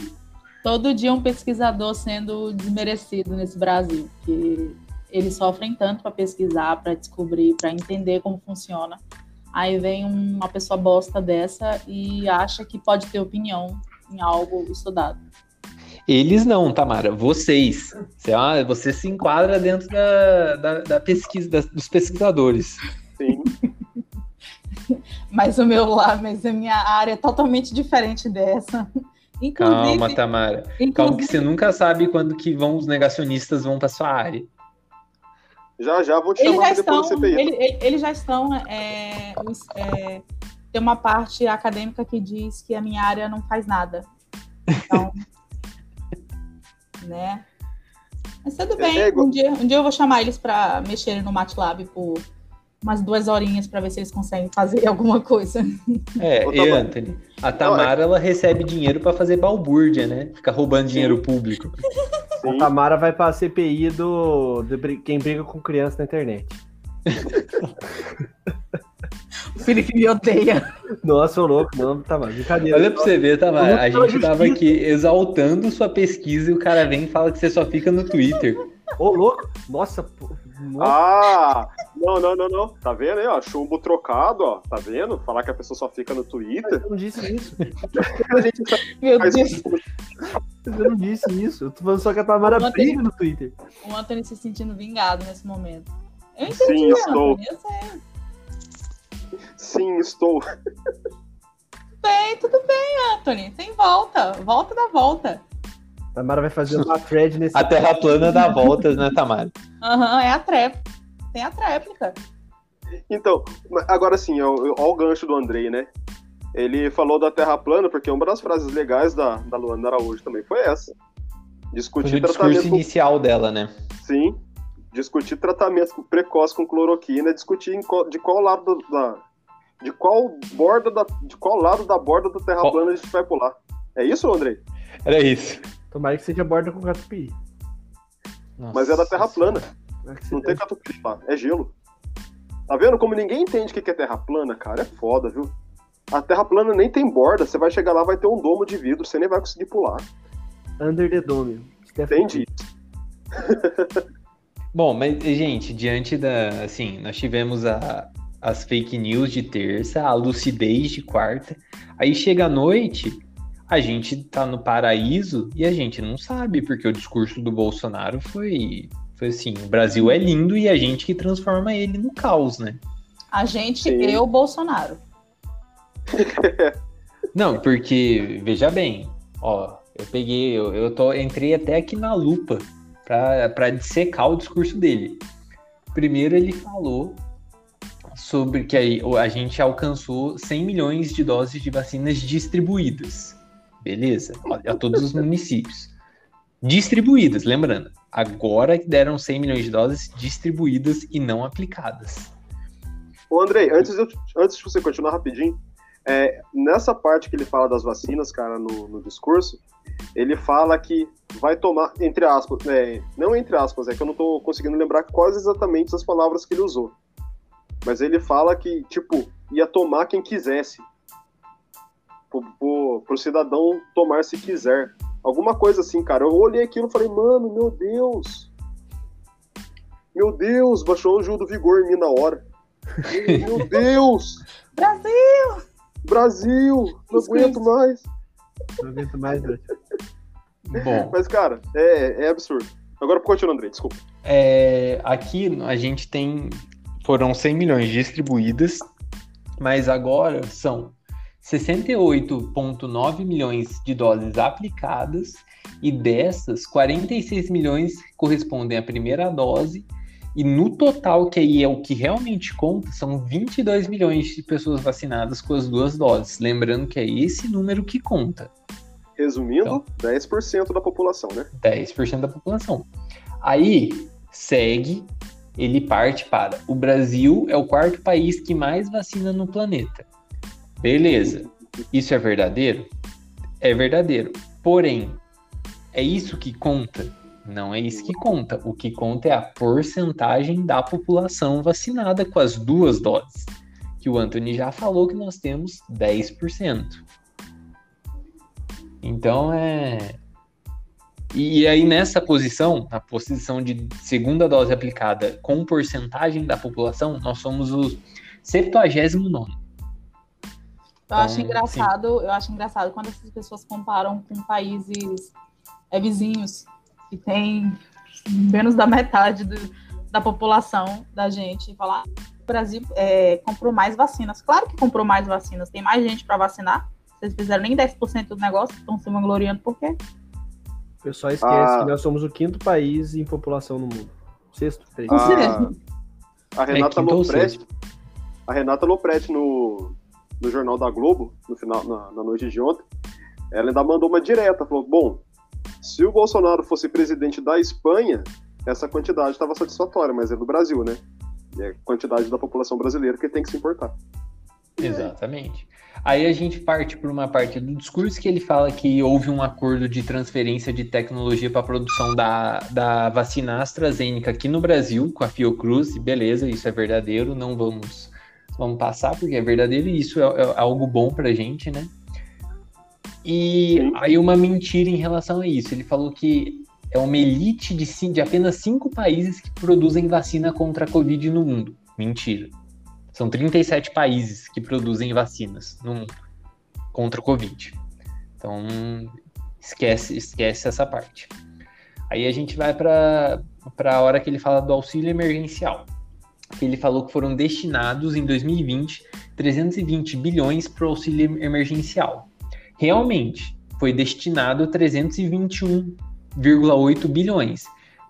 todo dia um pesquisador sendo desmerecido nesse Brasil, que eles sofrem tanto para pesquisar, para descobrir, para entender como funciona. Aí vem uma pessoa bosta dessa e acha que pode ter opinião em algo estudado. Eles não, Tamara, vocês. Você, ah, você se enquadra dentro da, da, da pesquisa da, dos pesquisadores. Sim. mas o meu lá, mas a minha área é totalmente diferente dessa. Inclusive, Calma, Tamara. Inclusive... Calma que você nunca sabe quando que vão os negacionistas vão para sua área. Já, já vou te eles chamar já estão, CPI. Ele, eles já estão. É, é, tem uma parte acadêmica que diz que a minha área não faz nada. Então. né? Mas tudo bem. É, é um, dia, um dia eu vou chamar eles para mexerem no MATLAB por umas duas horinhas para ver se eles conseguem fazer alguma coisa. É, e. Anthony, a Tamara ela recebe dinheiro pra fazer balbúrdia, né? Ficar roubando dinheiro público. A Sim. Tamara vai pra CPI do, do quem briga com criança na internet. O Felipe me odeia. Nossa, ô louco, não, Tamara, brincadeira. Olha pra você ver, Tamara. A Luta gente tava aqui exaltando sua pesquisa e o cara vem e fala que você só fica no Twitter. Ô, louco, nossa, pô, nossa. Ah, não, não, não, não. Tá vendo aí, ó? Chumbo trocado, ó. Tá vendo? Falar que a pessoa só fica no Twitter. eu não disse isso. A gente tá Meu Deus. Eu não disse isso. Eu tô falando só que a Tamara Ontem- briga no Twitter. O Anthony se sentindo vingado nesse momento. Eu Sim, entendi, estou. Anthony. Eu sei. Sim, estou. Bem, tudo bem, Anthony. Tem volta. Volta da volta. Tamara vai fazer uma thread nesse. A Terra plana dá voltas, né, Tamara? Aham, é a tréplica. Tem a tréplica. Então, agora sim, ó, ó o gancho do Andrei, né? Ele falou da Terra plana, porque uma das frases legais da, da Luana Araújo também foi essa. Foi Discutir no discurso tratamento. inicial dela, né? Sim. Discutir tratamento precoce com cloroquina, discutir em qual- de qual lado do- da. De qual borda da. De qual lado da borda da Terra Qual- plana a gente vai pular. É isso, Andrei? Era isso. Tomara que seja borda com catupiry. Mas é da Terra plana. Não tem catupiry lá, é gelo. Tá vendo como ninguém entende o que que é terra plana, cara? É foda, viu? A terra plana nem tem borda, você vai chegar lá, vai ter um domo de vidro, você nem vai conseguir pular. Under the Dome. Stephen Entendi. Bom, mas, gente, diante da. Assim, nós tivemos a- as fake news de terça, a lucidez de quarta. Aí chega a noite, a gente tá no paraíso e a gente não sabe, porque o discurso do Bolsonaro foi. Foi assim: o Brasil é lindo e a gente que transforma ele no caos, né? A gente, Sim. eu, Bolsonaro. Não, porque, veja bem, ó, eu peguei, eu, eu tô, entrei até aqui na lupa pra, pra dissecar o discurso dele. Primeiro ele falou sobre que o- a gente alcançou 100 milhões de doses de vacinas distribuídas. Beleza, a, todos os municípios. Distribuídas, lembrando, agora deram 100 milhões de doses distribuídas e não aplicadas. Ô, Andrei, antes antes de você continuar rapidinho, é, nessa parte que ele fala das vacinas, cara, no, no discurso, ele fala que vai tomar, entre aspas, é, não entre aspas, é que eu não tô conseguindo lembrar quais exatamente as palavras que ele usou. Mas ele fala que, tipo, ia tomar quem quisesse. Pro, pro, pro cidadão tomar se quiser. Alguma coisa assim, cara. Eu olhei aquilo e falei, mano, meu Deus. Meu Deus, baixou o Gil do Vigor em mim na hora. Meu Deus! Brasil! Brasil! Não aguento mais. Não aguento mais. Bom, Mas, cara, é, é absurdo. Agora continua, André, desculpa. É, aqui a gente tem. Foram 100 milhões distribuídas, mas agora são 68,9 milhões de doses aplicadas, e dessas, 46 milhões correspondem à primeira dose, e no total, que aí é o que realmente conta, são 22 milhões de pessoas vacinadas com as duas doses. Lembrando que é esse número que conta. Resumindo, 10% da população, né? 10% da população. Aí segue, ele parte para o Brasil é o quarto país que mais vacina no planeta. Beleza. Isso é verdadeiro? É verdadeiro. Porém, é isso que conta? Não é isso que conta. O que conta é a porcentagem da população vacinada com as duas doses. Que o Anthony já falou que nós temos 10%. Então é. E aí, nessa posição, na posição de segunda dose aplicada com porcentagem da população, nós somos o 79. Eu acho Então, engraçado, eu acho engraçado quando essas pessoas comparam com países é, vizinhos que tem menos da metade do- da população da gente e falar "Ah, o Brasil é, comprou mais vacinas. Claro que comprou mais vacinas, tem mais gente para vacinar. Vocês fizeram nem 10% do negócio, estão se vangloriando por quê? O pessoal esquece Ah. que nós somos o quinto país em população no mundo. Sexto, três. Ah, a Renata quinto ou Lopretti, a Renata Lopretti no, no Jornal da Globo, no final, na, na noite de ontem, ela ainda mandou uma direta, falou, bom, se o Bolsonaro fosse presidente da Espanha, essa quantidade estava satisfatória, mas é do Brasil, né? é a quantidade da população brasileira que tem que se importar. Exatamente. Aí a gente parte por uma parte do discurso que ele fala que houve um acordo de transferência de tecnologia para a produção da, da vacina AstraZeneca aqui no Brasil, com a Fiocruz, e beleza, isso é verdadeiro, não vamos, vamos passar, porque é verdadeiro e isso é, é algo bom para a gente, né? E Sim. aí uma mentira em relação a isso. Ele falou que é uma elite de, de apenas cinco países que produzem vacina contra a Covid no mundo. Mentira. São 37 países que produzem vacinas no mundo contra o Covid. Então, esquece, esquece essa parte. Aí a gente vai para a hora que ele fala do auxílio emergencial. Ele falou que foram destinados em 2020 320 bilhões para o auxílio emergencial. Realmente, foi destinado 321,8 bilhões.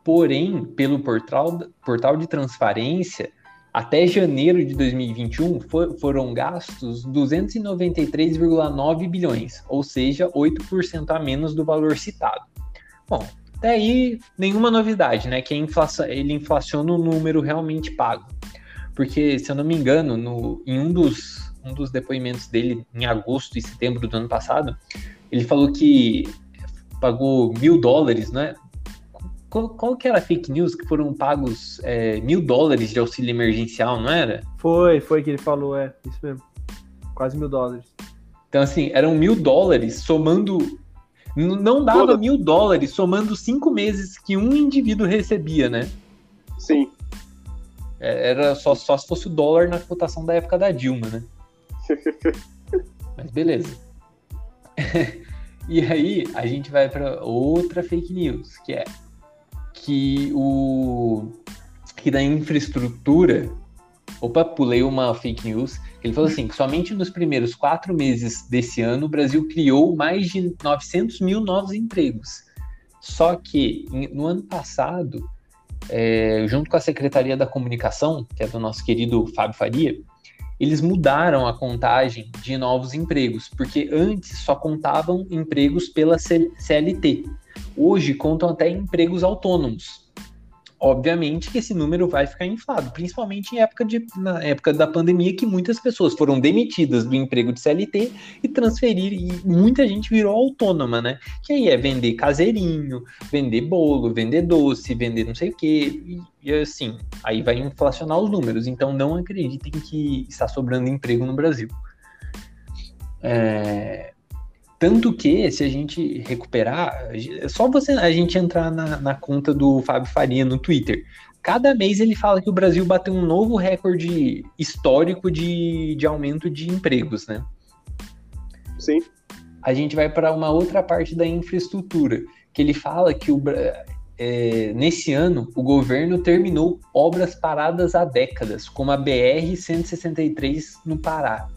Porém, pelo portal, portal de transparência, até janeiro de 2021 for, foram gastos 293,9 bilhões, ou seja, 8% a menos do valor citado. Bom, até aí nenhuma novidade, né? Que a inflação, ele inflaciona o número realmente pago. Porque, se eu não me engano, no, em um dos, um dos depoimentos dele, em agosto e setembro do ano passado, ele falou que pagou mil dólares, né? Qual, qual, que era a fake news que foram pagos é, mil dólares de auxílio emergencial, não era? Foi, foi que ele falou, é, isso mesmo. Quase mil dólares. Então, assim, eram mil dólares somando. Não dava Toda... mil dólares somando cinco meses que um indivíduo recebia, né? Sim. É, era só, só se fosse o dólar na cotação da época da Dilma, né? Mas beleza. e aí, a gente vai para outra fake news, que é que o que da infraestrutura. Opa, pulei uma fake news. Ele falou assim: somente nos primeiros quatro meses desse ano o Brasil criou mais de 900 mil novos empregos. Só que no ano passado, é, junto com a Secretaria da Comunicação, que é do nosso querido Fábio Faria, eles mudaram a contagem de novos empregos, porque antes só contavam empregos pela CLT hoje contam até empregos autônomos. Obviamente que esse número vai ficar inflado, principalmente em época de, na época da pandemia, que muitas pessoas foram demitidas do emprego de CLT e transferir, e muita gente virou autônoma, né? Que aí é vender caseirinho, vender bolo, vender doce, vender não sei o quê, e, e assim, aí vai inflacionar os números. Então não acreditem que está sobrando emprego no Brasil. É, tanto que, se a gente recuperar, é só você a gente entrar na, na conta do Fábio Faria no Twitter. Cada mês ele fala que o Brasil bateu um novo recorde histórico de, de aumento de empregos, né? Sim. A gente vai para uma outra parte da infraestrutura, que ele fala que o, é, nesse ano o governo terminou obras paradas há décadas, como a BR-163 no Pará.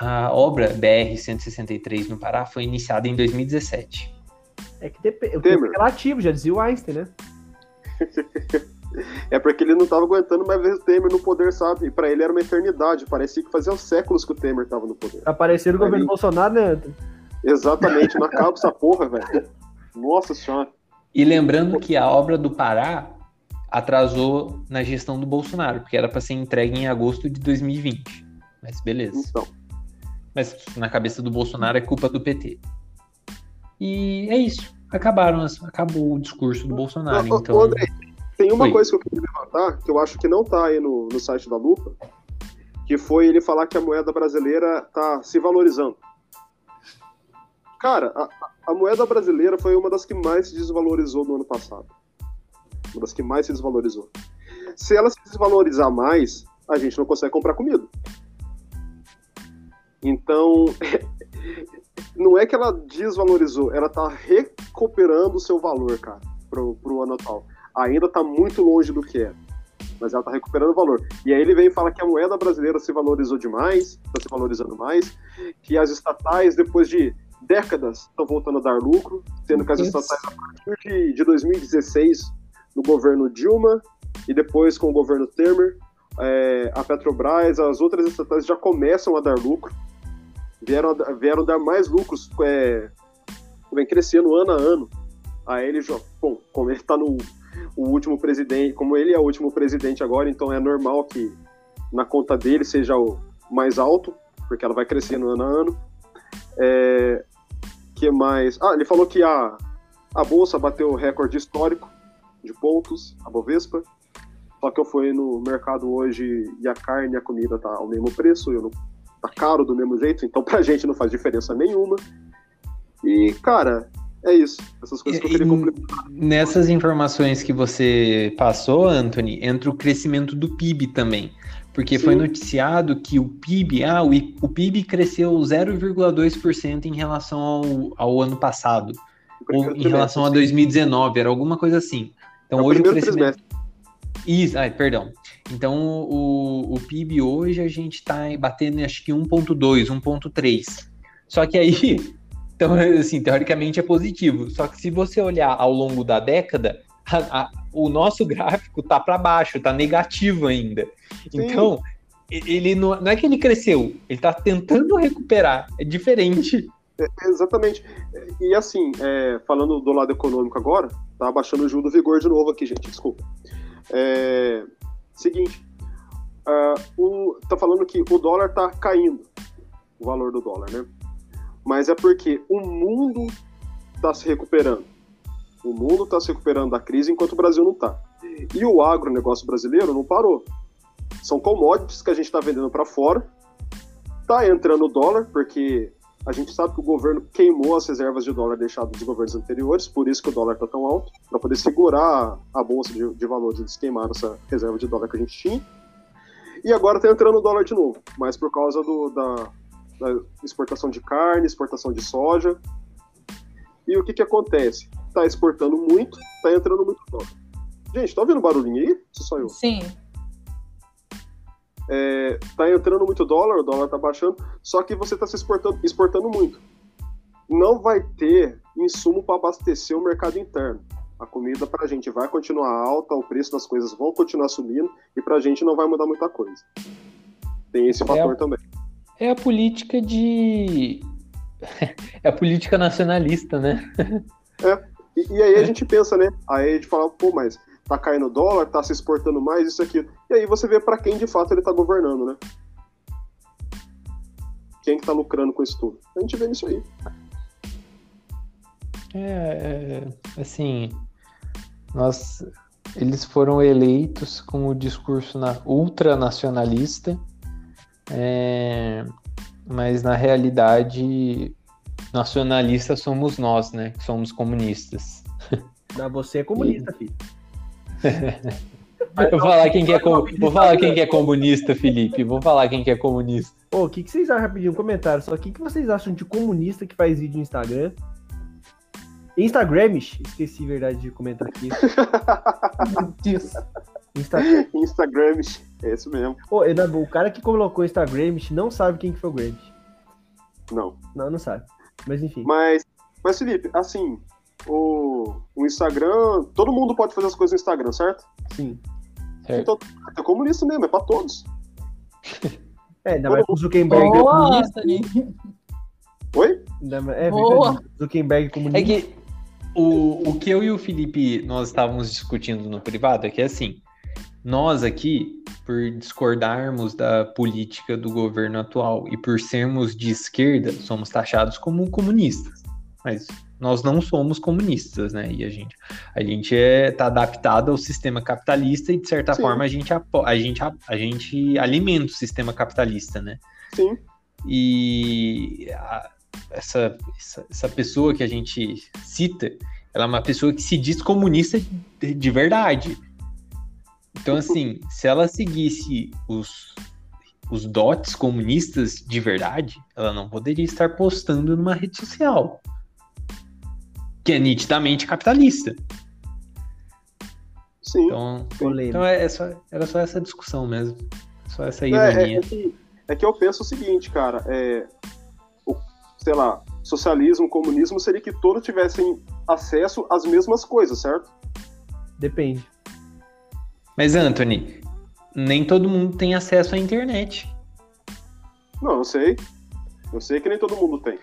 A obra BR-163 no Pará foi iniciada em 2017. É que depende. É relativo, já dizia o Einstein, né? é porque ele não estava aguentando mais ver o Temer no poder, sabe? E pra ele era uma eternidade. Parecia que fazia séculos que o Temer estava no poder. Apareceu no governo Bolsonaro, né? Exatamente, não acaba essa porra, velho. Nossa senhora. E lembrando que a obra do Pará atrasou na gestão do Bolsonaro, porque era para ser entregue em agosto de 2020. Mas beleza. Então. Mas na cabeça do Bolsonaro é culpa do PT. E é isso. Acabaram, acabou o discurso do Bolsonaro. Não, então... André, tem uma coisa que eu queria levantar, que eu acho que não tá aí no, no site da Lupa, que foi ele falar que a moeda brasileira tá se valorizando. Cara, a, a moeda brasileira foi uma das que mais se desvalorizou no ano passado. Uma das que mais se desvalorizou. Se ela se desvalorizar mais, a gente não consegue comprar comida. Então, não é que ela desvalorizou, ela tá recuperando o seu valor, cara, pro, pro ano atual. Ainda tá muito longe do que é, mas ela tá recuperando o valor. E aí ele vem e fala que a moeda brasileira se valorizou demais, tá se valorizando mais, que as estatais, depois de décadas, estão voltando a dar lucro, sendo que as Isso. estatais, a partir de, de 2016, no governo Dilma, e depois com o governo Temer, é, a Petrobras, as outras estatais já começam a dar lucro vieram, vieram dar mais lucros, é, vem crescendo ano a ano. Aí ele, bom, como ele está no o último presidente, como ele é o último presidente agora, então é normal que na conta dele seja o mais alto, porque ela vai crescendo ano a ano. É, que mais? Ah, ele falou que a, a bolsa bateu o recorde histórico de pontos, a Bovespa. Só que eu fui no mercado hoje e a carne e a comida tá ao mesmo preço, eu não, tá caro do mesmo jeito, então pra gente não faz diferença nenhuma. E, cara, é isso. Essas coisas que eu queria complementar. Nessas informações que você passou, Anthony, entra o crescimento do PIB também. Porque Sim. foi noticiado que o PIB, ah, o, o PIB cresceu 0,2% em relação ao, ao ano passado. Ou em relação a trimestre, 2019, era alguma coisa assim. Então É hoje o crescimento. Isso, ai, perdão. Então o, o PIB hoje a gente está batendo acho que 1,2, 1,3. Só que aí, então, assim, teoricamente é positivo. Só que se você olhar ao longo da década, a- a- o nosso gráfico tá para baixo, tá negativo ainda. Sim. Então, ele não, não é que ele cresceu, ele tá tentando recuperar. É diferente. Exatamente. E assim, é, falando do lado econômico agora, tá baixando o juro do vigor de novo aqui, gente, desculpa. É, seguinte, o, tá falando que o dólar tá caindo, o valor do dólar, né? Mas é porque o mundo tá se recuperando. O mundo tá se recuperando da crise enquanto o Brasil não tá. E o agronegócio brasileiro não parou. São commodities que a gente está vendendo para fora. Tá entrando o dólar, porque a gente sabe que o governo queimou as reservas de dólar deixadas dos governos anteriores, por isso que o dólar está tão alto, para poder segurar a bolsa de, de valores. Eles queimaram essa reserva de dólar que a gente tinha. E agora está entrando o dólar de novo, mas por causa do, da, da exportação de carne, exportação de soja. E o que, que acontece? Está exportando muito, está entrando muito dólar. Gente, tá ouvindo barulhinho aí? Isso só eu. Sim. É, tá entrando muito dólar, o dólar tá baixando, só que você tá se exportando, exportando muito. Não vai ter insumo para abastecer o mercado interno. A comida pra gente vai continuar alta, o preço das coisas vão continuar subindo e pra gente não vai mudar muita coisa. Tem esse fator também. É a política de. É a política nacionalista, né? E, e aí a gente pensa, né? Aí a gente fala, pô, mas tá caindo o dólar, tá se exportando mais, isso aqui. E aí você vê pra quem de fato ele tá governando, né? Quem que tá lucrando com isso tudo? A gente vê nisso aí. É, é, assim, nós, eles foram eleitos com o discurso na, ultranacionalista, é, mas na realidade nacionalistas somos nós, né? Que somos comunistas. Não, você é comunista, filho. Eu vou falar quem que é, com- vou falar quem que é comunista, Felipe. Vou falar quem que é comunista. Ô, o que, que vocês acham, rapidinho, um comentário só. O que, que vocês acham de comunista que faz vídeo no Instagram? Instagramish, esqueci a verdade de comentar aqui. Meu Deus. Insta... Instagram, é isso mesmo. Ô, eu- não, o cara que colocou Instagramish não sabe quem que foi o Gramish. Não. Não, não sabe. Mas enfim. Mas, mas Felipe, assim, o, o Instagram, todo mundo pode fazer as coisas no Instagram, certo? Sim. Certo. Então, é comunista mesmo, é pra todos. É, ainda mais com o Zuckerberg é Boa, comunista. Anthony. Oi? Ainda mais- É Boa. verdade. Zuckerberg comunista. É que o, o que eu e o Felipe nós estávamos discutindo no privado é que assim, nós aqui, por discordarmos da política do governo atual e por sermos de esquerda, somos taxados como comunistas. Mas nós não somos comunistas, né? E a gente, a gente é, tá adaptado ao sistema capitalista e de certa Sim. forma a gente, a, gente, a, a gente alimenta o sistema capitalista, né? Sim. E a- essa, essa, essa pessoa que a gente cita, ela é uma pessoa que se diz comunista de, de verdade. Então, assim, se ela seguisse os, os dots comunistas de verdade, ela não poderia estar postando numa rede social. Que é nitidamente capitalista. Sim. Então, Polêmica. então é, é só, era só essa discussão mesmo. Só essa É, é, ironia. é que, é que eu penso o seguinte, cara, é, o, sei lá, socialismo, comunismo seria que todos tivessem acesso às mesmas coisas, certo? Depende. Mas, Anthony, nem todo mundo tem acesso à internet. Não, eu sei. Eu sei que nem todo mundo tem.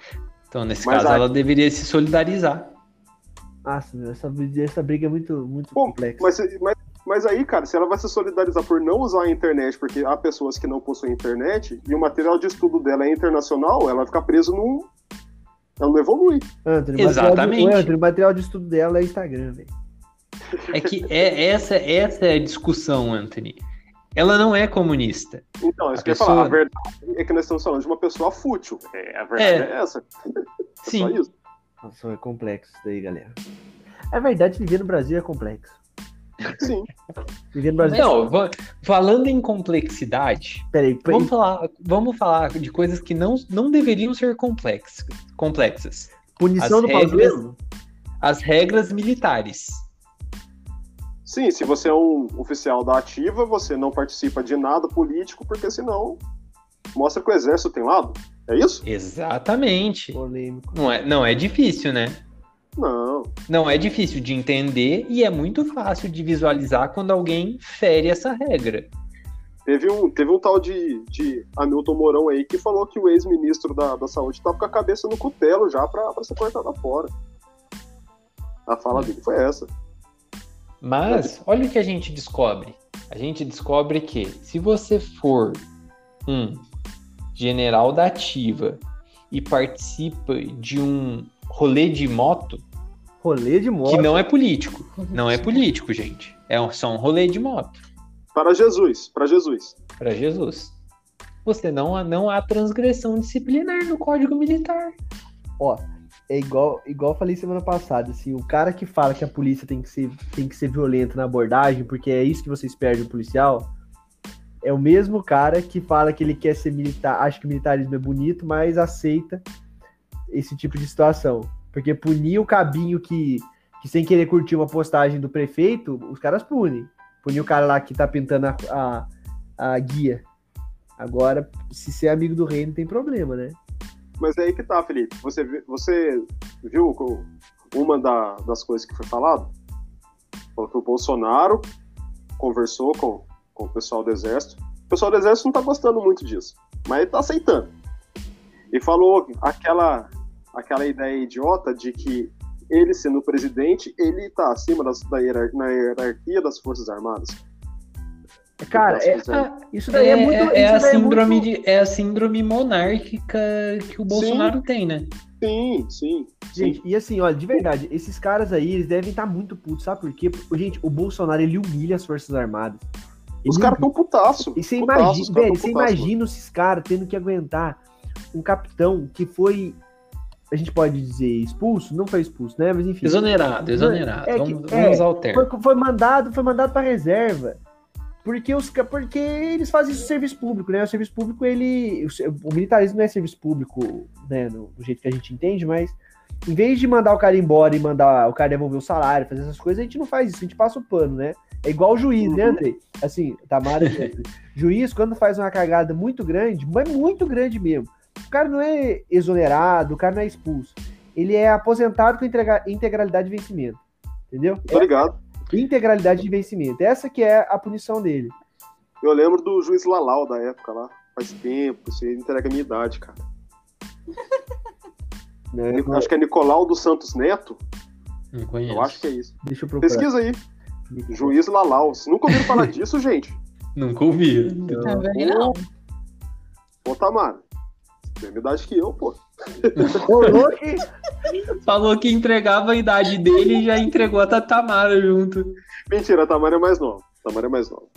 Então, nesse Mas caso, a- ela deveria se solidarizar. Nossa, meu, essa, essa briga é muito, muito Pô, complexa. Mas, mas, mas aí, cara, se ela vai se solidarizar por não usar a internet, porque há pessoas que não possuem internet, e o material de estudo dela é internacional, ela vai ficar presa num. Ela não evolui. Anthony, Exatamente. O material, de, Anthony, o material de estudo dela é Instagram, velho. É que é, essa, essa é a discussão, Anthony. Ela não é comunista. Então, isso A que eu ia pessoa- falar. A verdade é que nós estamos falando de uma pessoa fútil. É, a verdade é, É. essa. É só Sim. isso. Nossa, é complexo isso daí, galera. É verdade, viver no Brasil é complexo. Sim. Viver no Brasil. Não, va- falando em complexidade, Peraí, peraí. vamos falar, vamos falar de coisas que não, não deveriam ser complexas. complexas. Punição as do regras-? As regras militares. Sim, se você é um oficial da ativa, você não participa de nada político, porque senão mostra que o exército tem lado. É isso? Exatamente. Polêmico. Não é, não é difícil, né? Não. Não é difícil de entender e é muito fácil de visualizar quando alguém fere essa regra. Teve um, teve um tal de, de Hamilton Mourão aí que falou que o ex-ministro da, da saúde tava com a cabeça no cutelo já pra, pra ser cortada fora. A fala dele foi essa. Mas olha o que a gente descobre. A gente descobre que se você for um general da ativa e participa de um rolê de moto, Rolê de moto. que não é político. Não é político, gente. É um- só um rolê de moto Para Jesus, para Jesus. para Jesus. Você não, não há transgressão disciplinar no Código Militar. Ó, é igual, igual eu falei semana passada, assim, o cara que fala que a polícia tem que ser, tem que ser violenta na abordagem, porque é isso que vocês perdem do policial, é o mesmo cara que fala que ele quer ser militar, acha que o militarismo é bonito, mas aceita esse tipo de situação. Porque punir o cabinho que, que sem querer curtir uma postagem do prefeito, os caras punem. Punir o cara lá que tá pintando a, a, a guia. Agora, se ser amigo do rei, não tem problema, né? Mas é aí que tá, Felipe. Você, você viu uma da- das coisas que foi falado? Falou que o Bolsonaro conversou com, com o pessoal do Exército. O pessoal do Exército não tá gostando muito disso, mas ele tá aceitando. E falou aquela, aquela ideia idiota de que ele sendo presidente, ele tá acima das, da hierar- na hierarquia das Forças Armadas. Cara, é, Ah, isso daí é, muito. é, isso a daí é síndrome muito- de, é a síndrome monárquica que o Bolsonaro tem, né? Sim, sim. sim. Gente, e assim, olha, de verdade, esses caras aí, eles devem estar muito putos, sabe por quê? Porque, gente, o Bolsonaro, ele humilha as Forças Armadas. Os caras tão putaço. E você putaço, imagina, velho, você imagina esses caras tendo que aguentar um capitão que foi, a gente pode dizer, expulso? Não foi expulso, né? Mas enfim. Exonerado, exonerado. É que- vamos, é, vamos ao termo. Foi, foi mandado, foi mandado para reserva. Porque, os, porque eles fazem isso no serviço público, né? O serviço público, ele. O, o militarismo não é serviço público, né? No, do jeito que a gente entende, mas em vez de mandar o cara embora e mandar o cara devolver o salário, fazer essas coisas, a gente não faz isso, a gente passa o pano, né? É igual o juiz, né, Uhum. Andrei? Assim, Tamara. juiz, quando faz uma cagada muito grande, mas muito grande mesmo, o cara não é exonerado, o cara não é expulso. Ele é aposentado com integra- integralidade de vencimento. Entendeu? Tô ligado. integralidade de vencimento. Essa que é a punição dele. Eu lembro do juiz Lalau da época lá. Faz tempo, isso aí entrega a minha idade, cara. Né? Acho que é Nicolau dos Santos Neto. Não conheço. Eu acho que é isso. Deixa eu procurar. Pesquisa aí. Juiz Lalau. Vocês nunca ouviram falar disso, gente? Nunca ouvi. Também não. Ô, Tamara. Tem a mesma idade que eu, pô. Falou que entregava a idade dele e já entregou a Tatamara junto. Mentira, a Tamara é mais nova. A Tamara é mais nova.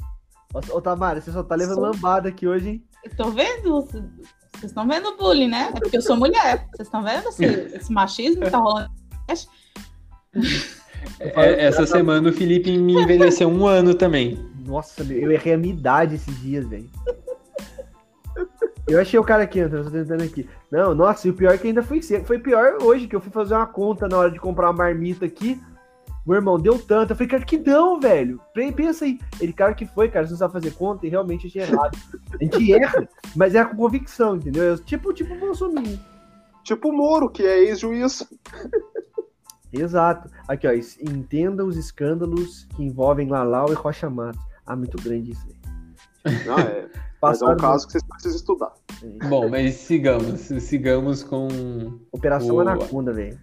Ô, Tamara, você só tá levando lambada aqui hoje, hein? Eu tô vendo. Vocês estão vendo o bullying, né? É porque eu sou mulher. Vocês estão vendo esse, esse machismo que tá rolando? É, essa semana o Felipe me envelheceu um ano também. Nossa, eu errei a minha idade esses dias, velho. Eu achei o cara aqui, Antônio, eu tô tentando aqui. Não, nossa, e o pior é que ainda foi cedo. Foi pior hoje, que eu fui fazer uma conta na hora de comprar uma marmita aqui. Meu irmão, deu tanto. Eu falei, cara, que não, velho. Pe- Pensa aí. Ele, cara, que foi, cara, você não sabe fazer conta e realmente eu tinha errado. A gente erra, mas é com convicção, entendeu? Eu- tipo, tipo o Bolsonaro. Tipo o Moro, que é ex-juiz. Exato. Aqui, ó. Entenda os escândalos que envolvem Lalau e Rocha Matos. Ah, muito grande isso aí. Ah, é. Mas é um caso que vocês precisam estudar. Bom, mas sigamos. Sigamos com. Operação Boa. Anaconda, velho.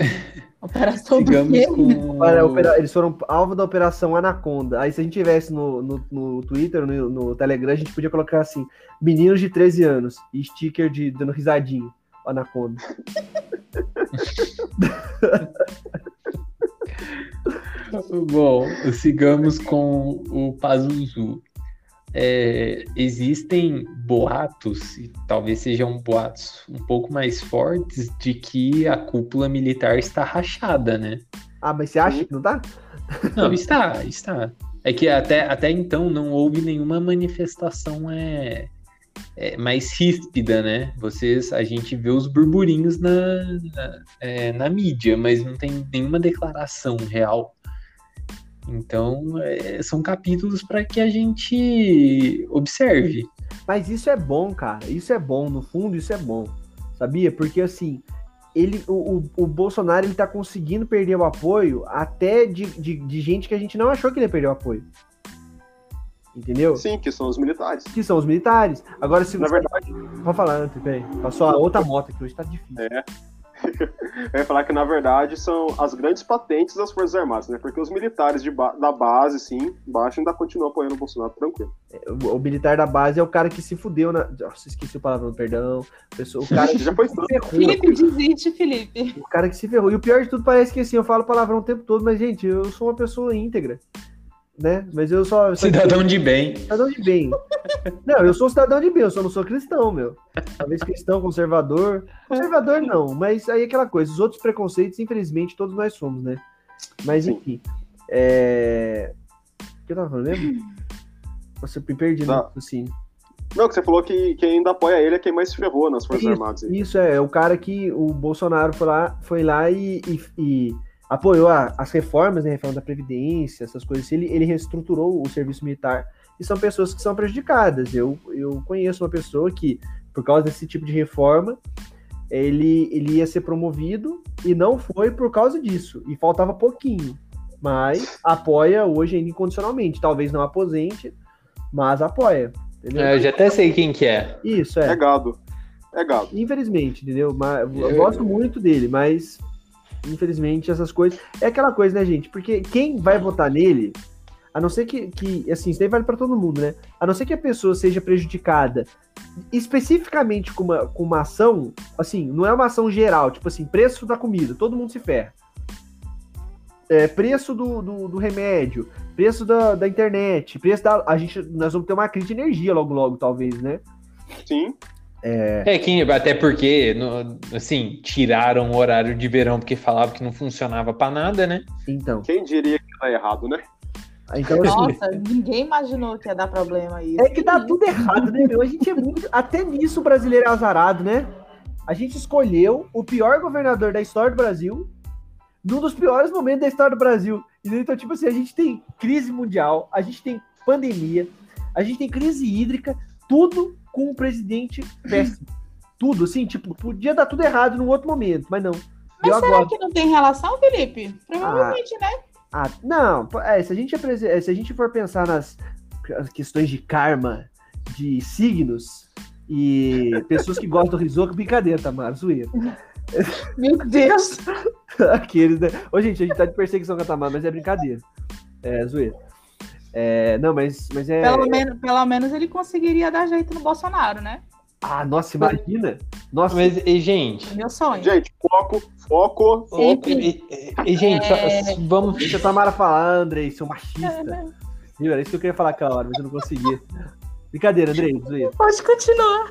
Operação do Sigamos quê? com. Olha, opera- Eles foram alvo da Operação Anaconda. Aí, se a gente tivesse no, no, no Twitter, no, no Telegram, a gente podia colocar assim: meninos de 13 anos e sticker de dando risadinho. Anaconda. Bom, sigamos com o Pazuzu. É, existem boatos, e talvez sejam boatos um pouco mais fortes, de que a cúpula militar está rachada, né? Ah, mas você acha que não tá? Não, está, está. É que até, até então não houve nenhuma manifestação é, é, mais ríspida, né? Vocês, a gente vê os burburinhos na, na, é, na mídia, mas não tem nenhuma declaração real. Então, é, são capítulos para que a gente observe. Mas isso é bom, cara. Isso é bom. No fundo, isso é bom. Sabia? Porque assim, ele, o, o, o Bolsonaro ele tá conseguindo perder o apoio até de, de, de gente que a gente não achou que ele ia perder o apoio. Entendeu? Sim, que são os militares. Que são os militares. Agora, se Na verdade, Pode falar antes, peraí. Passou a outra moto aqui, hoje tá difícil. é. Eu ia falar que, na verdade, são as grandes patentes das Forças Armadas, né? Porque os militares de ba- da base, sim, baixo, ainda continuam apoiando o Bolsonaro tranquilo. O, o militar da base é o cara que se fudeu na. Nossa, esqueci o palavrão, perdão. A pessoa- o cara que Já foi se tanto. ferrou. Felipe, desiste, Felipe. O cara que se ferrou. E o pior de tudo parece que assim, eu falo palavrão o tempo todo, mas, gente, eu sou uma pessoa íntegra. Né? Mas eu só. só Cidadão de bem. cidadão de bem. Não, eu sou cidadão de bem, eu só não sou cristão, meu. Talvez cristão, conservador. Conservador não, mas aí é aquela coisa. Os outros preconceitos, infelizmente, todos nós somos, né? Mas enfim. É... O que eu tava falando mesmo? Nossa, eu me perdi Tá. no assim. Não, que você falou que quem ainda apoia ele é quem mais se ferrou nas Forças Isso, Armadas. aí. Isso é, é o cara que o Bolsonaro foi lá, foi lá e, e- e apoiou a- as reformas, né, reforma da Previdência, essas coisas. assim. Ele, ele reestruturou o serviço militar e são pessoas que são prejudicadas. Eu, eu conheço uma pessoa que, por causa desse tipo de reforma, ele, ele ia ser promovido e não foi por causa disso. E faltava pouquinho. Mas apoia hoje ainda incondicionalmente. Talvez não aposente, mas apoia. Entendeu? É, eu já até sei quem que é. Isso, É gado. É gado. Infelizmente, entendeu? Mas eu Eu- gosto muito dele, mas infelizmente essas coisas. É aquela coisa, né, gente? Porque quem vai votar nele, a não ser que, que assim, isso daí vale pra todo mundo, né? A não ser que a pessoa seja prejudicada especificamente com uma, com uma ação, assim, não é uma ação geral, tipo assim, preço da comida, todo mundo se ferra. É, preço do, do, do remédio, preço da, da internet, preço da. A gente, nós vamos ter uma crise de energia logo, logo, talvez, né? Sim. É, quem, até porque, no- assim, tiraram o horário de verão porque falava que não funcionava pra nada, né? Então. Quem diria que tá errado, né? Então, assim, Nossa, ninguém imaginou que ia dar problema isso. É que dá tudo errado, né, meu? A gente é muito. Até nisso o brasileiro é azarado, né? A gente escolheu o pior governador da história do Brasil, num dos piores momentos da história do Brasil. Então, tipo assim, a gente tem crise mundial, a gente tem pandemia, a gente tem crise hídrica, tudo com um presidente péssimo. Tudo, assim, tipo, podia dar tudo errado num outro momento, mas não. Mas será agora. que não tem relação, Felipe? Provavelmente, né? Ah, não, é, se, a gente, apres- é, se a gente for pensar nas as questões de karma, de signos e pessoas que gostam do risoto, brincadeira, Tamara, zoeira. Meu Deus. Aqueles, né? Ô, gente, a gente tá de perseguição com a Tamara, mas é brincadeira. É, zoeira. É, não, mas, mas é. Pelo, menos, pelo menos ele conseguiria dar jeito no Bolsonaro, né? Ah, nossa, imagina! Nossa, Mas, e, gente, Meu sonho. Gente, foco, foco, foco. E, e- e, gente, só- É. vamos. deixa a Tamara falar, Andrei, seu machista. Viu? Era isso que eu queria falar aquela hora, mas eu não conseguia. Brincadeira, Andrei, zoeira. Pode continuar.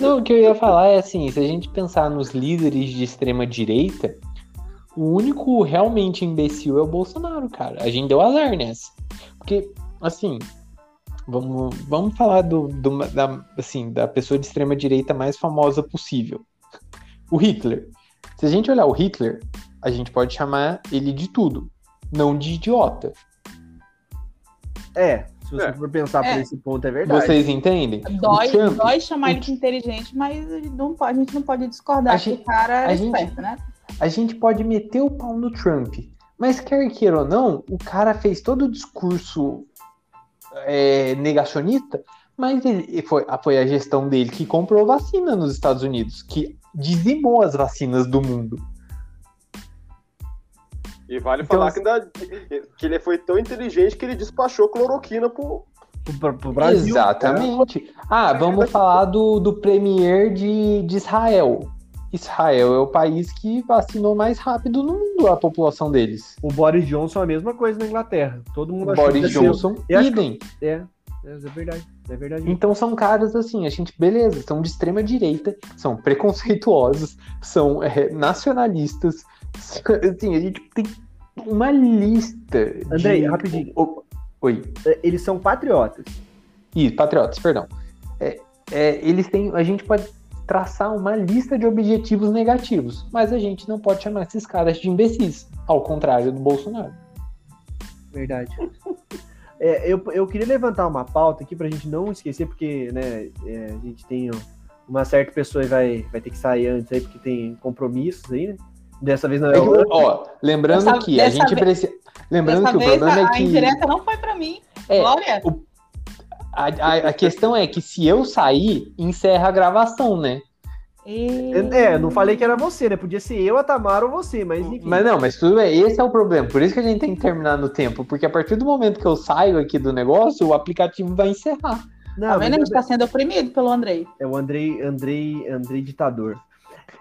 Não, o que eu ia falar é assim, se a gente pensar nos líderes de extrema direita, o único realmente imbecil é o Bolsonaro, cara. A gente deu azar nessa. Porque, assim, vamos, vamos falar do, do- da, assim, da pessoa de extrema direita mais famosa possível. O Hitler. Se a gente olhar o Hitler, a gente pode chamar ele de tudo, não de idiota. É, se você É. for pensar É. por esse ponto, é verdade. Vocês entendem? Dói, O Trump- dói chamar ele de inteligente, mas ele não pode, a gente não pode discordar A que gente- o cara é gente- esperto, né? A gente pode meter o pau no Trump. Mas quer queira ou não, o cara fez todo o discurso é, negacionista, mas ele, foi, foi a gestão dele que comprou vacina nos Estados Unidos, que dizimou as vacinas do mundo. E vale Então, falar que, ainda- que ele foi tão inteligente que ele despachou cloroquina pro. Pro, pro Brasil. Exatamente. Ah, vamos falar do, do premier de, de Israel. Israel é o país que vacinou mais rápido no mundo a população deles. O Boris Johnson é a mesma coisa na Inglaterra. Todo mundo achou Boris que ser- Johnson, acho- idem. É, é, é verdade. É verdade. Então são caras assim, a gente, beleza, são de extrema direita, são preconceituosos, são é, nacionalistas. Assim, a gente tem uma lista. Andrei, de... rapidinho. O- Oi. É, Eles são patriotas. Ih, patriotas, perdão. É, é, eles têm. A gente pode traçar uma lista de objetivos negativos, mas a gente não pode chamar esses caras de imbecis, ao contrário do Bolsonaro. Verdade. É, eu, eu queria levantar uma pauta aqui pra gente não esquecer, porque né, é, a gente tem uma certa pessoa que vai, vai ter que sair antes aí, porque tem compromissos aí, né? Dessa vez não é É que, o ó, lembrando Dessa- que a gente precisa. Lembrando Dessa que o vez problema a, é a que. indireta não foi pra mim. É, Glória. A, a, a questão é que se eu sair, encerra a gravação, né? E- É, não falei que era você, né? Podia ser eu, a Tamara ou você, mas enfim. Mas não, mas tudo bem, esse é o problema. Por isso que a gente tem que terminar no tempo, porque a partir do momento que eu saio aqui do negócio, o aplicativo vai encerrar. não, Tá vendo? A gente tá sendo oprimido pelo Andrei. é o Andrei, Andrei, Andrei ditador.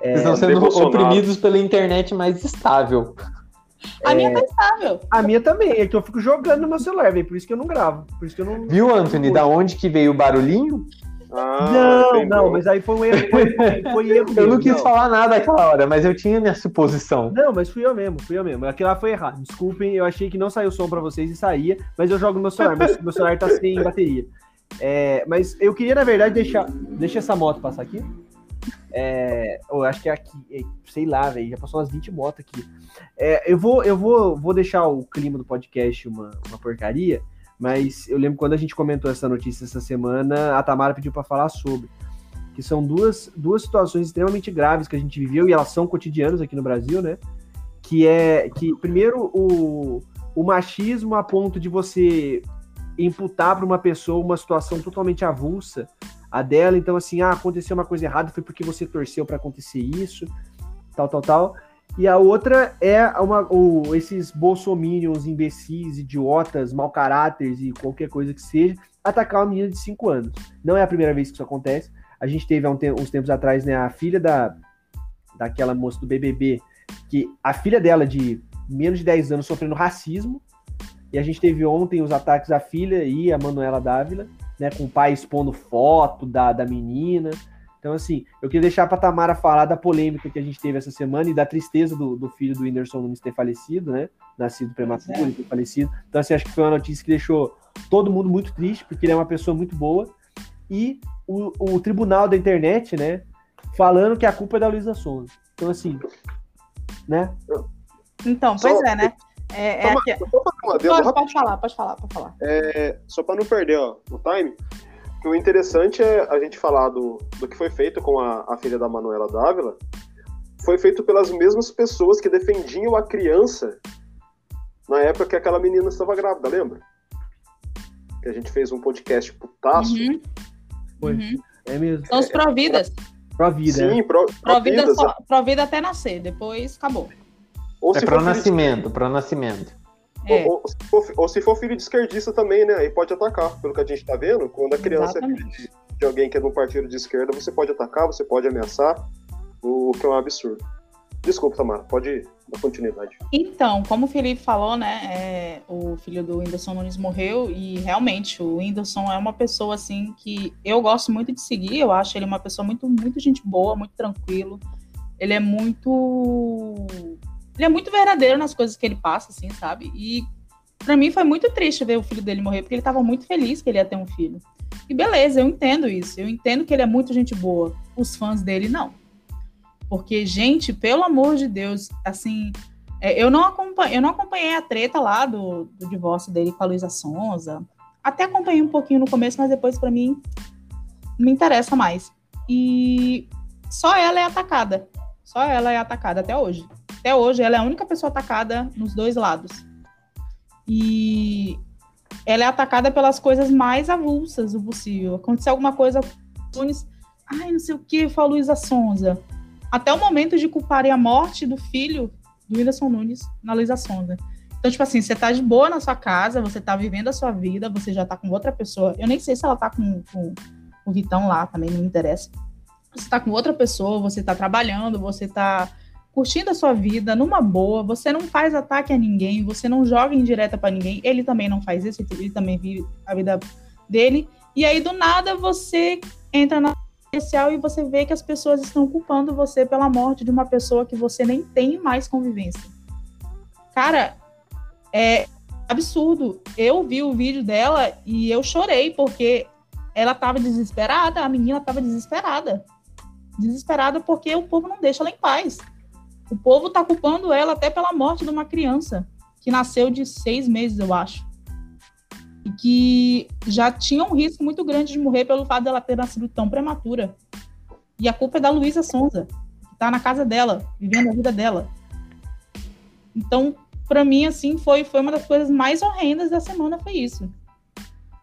Eles estão sendo Bolsonaro. oprimidos pela internet mais estável. A minha tá estável. A minha também, é que eu fico jogando no meu celular, velho. Por isso que eu não gravo. Por isso que eu não. Viu, Anthony, da onde que veio o barulhinho? Ah, Não, não, mas aí foi um erro. Foi, foi- erro Eu não quis falar nada aquela hora, mas eu tinha minha suposição. Não, mas fui eu mesmo, fui eu mesmo. Aquilo lá foi errado. Desculpem, eu achei que não saiu som pra vocês e saía, mas eu jogo no meu celular. Meu, meu celular tá sem bateria. É, mas eu queria, na verdade, deixar. Deixa essa moto passar aqui. É, eu acho que é aqui, é, sei lá, velho. Já passou umas 20 motos aqui. É, eu vou, eu vou, vou deixar o clima do podcast uma, uma porcaria, mas eu lembro quando a gente comentou essa notícia essa semana, a Tamara pediu pra falar sobre. Que são duas, duas situações extremamente graves que a gente viveu e elas são cotidianas aqui no Brasil, né? Que é que, primeiro, o, o machismo a ponto de você imputar para uma pessoa uma situação totalmente avulsa a dela. Então, assim, ah, aconteceu uma coisa errada, foi porque você torceu para acontecer isso, tal, tal, tal. E a outra é uma, o, esses bolsominions, imbecis, idiotas, mau caráteres e qualquer coisa que seja, atacar uma menina de 5 anos. Não é a primeira vez que isso acontece. A gente teve há um te- uns tempos atrás, né, a filha da, daquela moça do BBB, que a filha dela de menos de 10 anos sofrendo racismo, e a gente teve ontem os ataques à filha e a Manuela Dávila, né, com o pai expondo foto da, da menina. Então, assim, eu queria deixar pra Tamara falar da polêmica que a gente teve essa semana e da tristeza do, do filho do Whindersson Nunes ter falecido, né? Nascido prematuro é. ter falecido. Então, assim, acho que foi uma notícia que deixou todo mundo muito triste, porque ele é uma pessoa muito boa. E o, o tribunal da internet, né, falando que a culpa é da Luísa Sonza. Então, assim, né? Então, Só- pois é, né? É, é Só uma- aqui- Pode, rápido, pode falar, pode falar, pode falar. é, só para não perder ó, o time. Que o interessante é a gente falar do, do que foi feito com a, a filha da Manuela Dávila. Foi feito pelas mesmas pessoas que defendiam a criança na época que aquela menina estava grávida, lembra? Que a gente fez um podcast putaço. Uhum, Foi. uhum. É mesmo. São os providas. Pra vida. né? Sim, pro, Provida, providas, só, provida até nascer, depois acabou. Ou É se pro for filho de nascimento, pro nascimento. É, Ou, ou se for, ou se for filho de esquerdista também, né? Aí pode atacar. Pelo que a gente tá vendo, quando a criança é filho exatamente. de, de alguém que é de um partido de esquerda, você pode atacar, você pode ameaçar, o que é um absurdo. Desculpa, Tamara, pode dar continuidade. Então, como o Felipe falou, né, é, o filho do Whindersson Nunes morreu e realmente o Whindersson é uma pessoa assim que eu gosto muito de seguir. Eu acho ele uma pessoa muito, muito gente boa, muito tranquilo. Ele é muito, ele é muito verdadeiro nas coisas que ele passa, assim, sabe? E pra mim foi muito triste ver o filho dele morrer porque ele tava muito feliz que ele ia ter um filho. E beleza, eu entendo isso. Eu entendo que ele é muito gente boa. Os fãs dele não. Porque, gente, pelo amor de Deus, assim, é, eu, não acompanhei, eu não acompanhei a treta lá do, do divórcio dele com a Luísa Sonza. Até acompanhei um pouquinho no começo, mas depois, pra mim, não me interessa mais. E só ela é atacada. Só ela é atacada até hoje. Até hoje, ela é a única pessoa atacada nos dois lados. E ela é atacada pelas coisas mais avulsas do possível. Aconteceu alguma coisa com Nunes, ai, não sei o que, foi a Luísa Sonza até o momento de culparem a morte do filho do Whindersson Nunes na Luísa Sonda. Então, tipo assim, você tá de boa na sua casa, você tá vivendo a sua vida, você já tá com outra pessoa. Eu nem sei se ela tá com, com o Vitão lá, também não me interessa. Você tá com outra pessoa, você tá trabalhando, você tá curtindo a sua vida numa boa, você não faz ataque a ninguém, você não joga indireta para ninguém. Ele também não faz isso, ele também vive a vida dele. E aí, do nada, você entra na social e você vê que as pessoas estão culpando você pela morte de uma pessoa que você nem tem mais convivência. Cara, é absurdo. Eu vi o vídeo dela e eu chorei porque ela tava desesperada, a menina tava desesperada. Desesperada porque o povo não deixa ela em paz. O povo tá culpando ela até pela morte de uma criança que nasceu de seis meses, eu acho e que já tinha um risco muito grande de morrer pelo fato dela ter nascido tão prematura. E a culpa é da Luísa Sonza, que está na casa dela, vivendo a vida dela. Então, para mim, assim, foi, foi uma das coisas mais horrendas da semana, foi isso.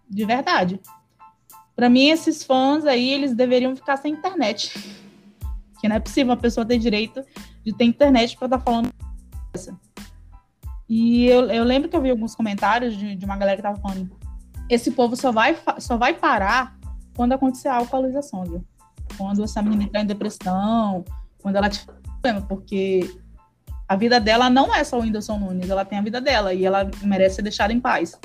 De verdade. Para mim, esses fãs aí, eles deveriam ficar sem internet. Que não é possível uma pessoa ter direito de ter internet para estar tá falando essa. E eu, eu lembro que eu vi alguns comentários de, de uma galera que tava falando: esse povo só vai, só vai parar quando acontecer a Sonza. Quando essa menina entrar em depressão, quando ela tiver problema, porque a vida dela não é só o Whindersson Nunes, ela tem a vida dela e ela merece ser deixada em paz.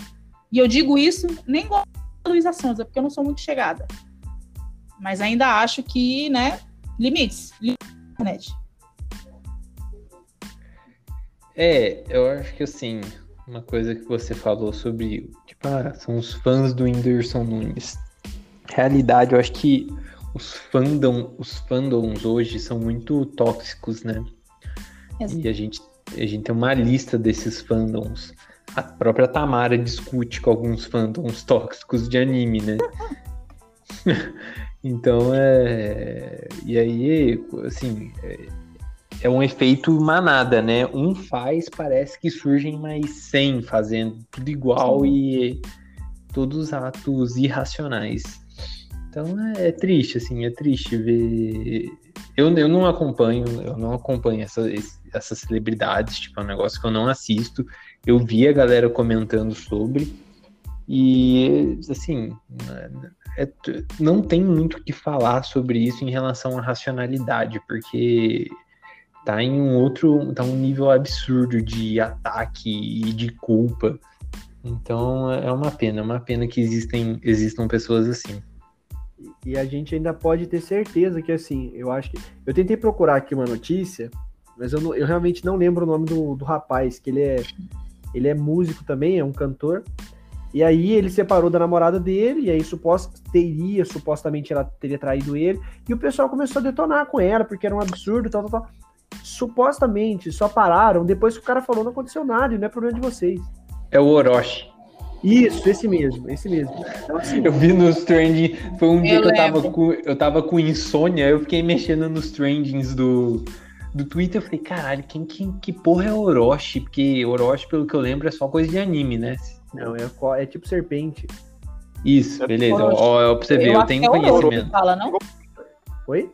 E eu digo isso nem igual a Luísa Sonza, porque eu não sou muito chegada. Mas ainda acho que, né, limites, limites é, eu acho que assim, uma coisa que você falou sobre, tipo, ah, são os fãs do Whindersson Nunes. Realidade, eu acho que os fandom, os fandoms hoje são muito tóxicos, né? E a gente, a gente tem uma lista desses fandoms. A própria Tamara discute com alguns fandoms tóxicos de anime, né? então é. E aí, assim, é é um efeito manada, né? Um faz, parece que surgem mais 100 fazendo tudo igual Sim. e todos atos irracionais. Então é, é, triste, assim, é triste ver. Eu, eu não acompanho, eu não acompanho essa, essas celebridades, tipo, é um negócio que eu não assisto. Eu vi a galera comentando sobre. E, assim, é, não tem muito o que falar sobre isso em relação à racionalidade, porque tá em um outro, tá um nível absurdo de ataque e de culpa. Então é uma pena, é uma pena que existem, existam pessoas assim. E a gente ainda pode ter certeza que assim, eu acho que. Eu tentei procurar aqui uma notícia, mas eu, não, eu realmente não lembro o nome do, do rapaz, que ele é. Ele é músico também, é um cantor. E aí ele separou da namorada dele, e aí supost, teria, supostamente ela teria traído ele, e o pessoal começou a detonar com ela, porque era um absurdo, tal, tal, tal supostamente só pararam depois que o cara falou não aconteceu nada e não é problema de vocês. É o Orochi. Isso, esse mesmo, esse mesmo. Então, assim, eu vi nos trending, foi um dia que eu tava, com, eu tava com insônia, eu fiquei mexendo nos trendings do, do Twitter, eu falei, caralho, quem, quem, que porra é Orochi? Porque Orochi, pelo que eu lembro, é só coisa de anime, né? Não, é, é tipo serpente. Isso, beleza, ó, ó, pra você ver, eu, eu tenho é conhecimento. Fala, não? Oi?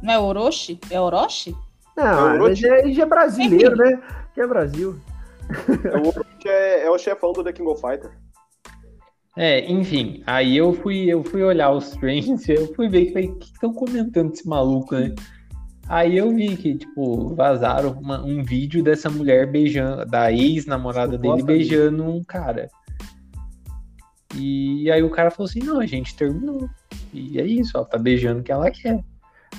Não é Orochi? É Orochi? Não, é mas já, já é brasileiro, né? Que é Brasil. É o é, é o chefão do The King of Fighter. É, enfim, aí eu fui, eu fui olhar os trends, eu fui ver que estão comentando esse maluco, né? Aí eu vi que, tipo, vazaram uma, um vídeo dessa mulher beijando, da ex-namorada dele beijando um cara. E aí o cara falou assim, não, a gente terminou. E é isso, ela tá beijando que ela quer.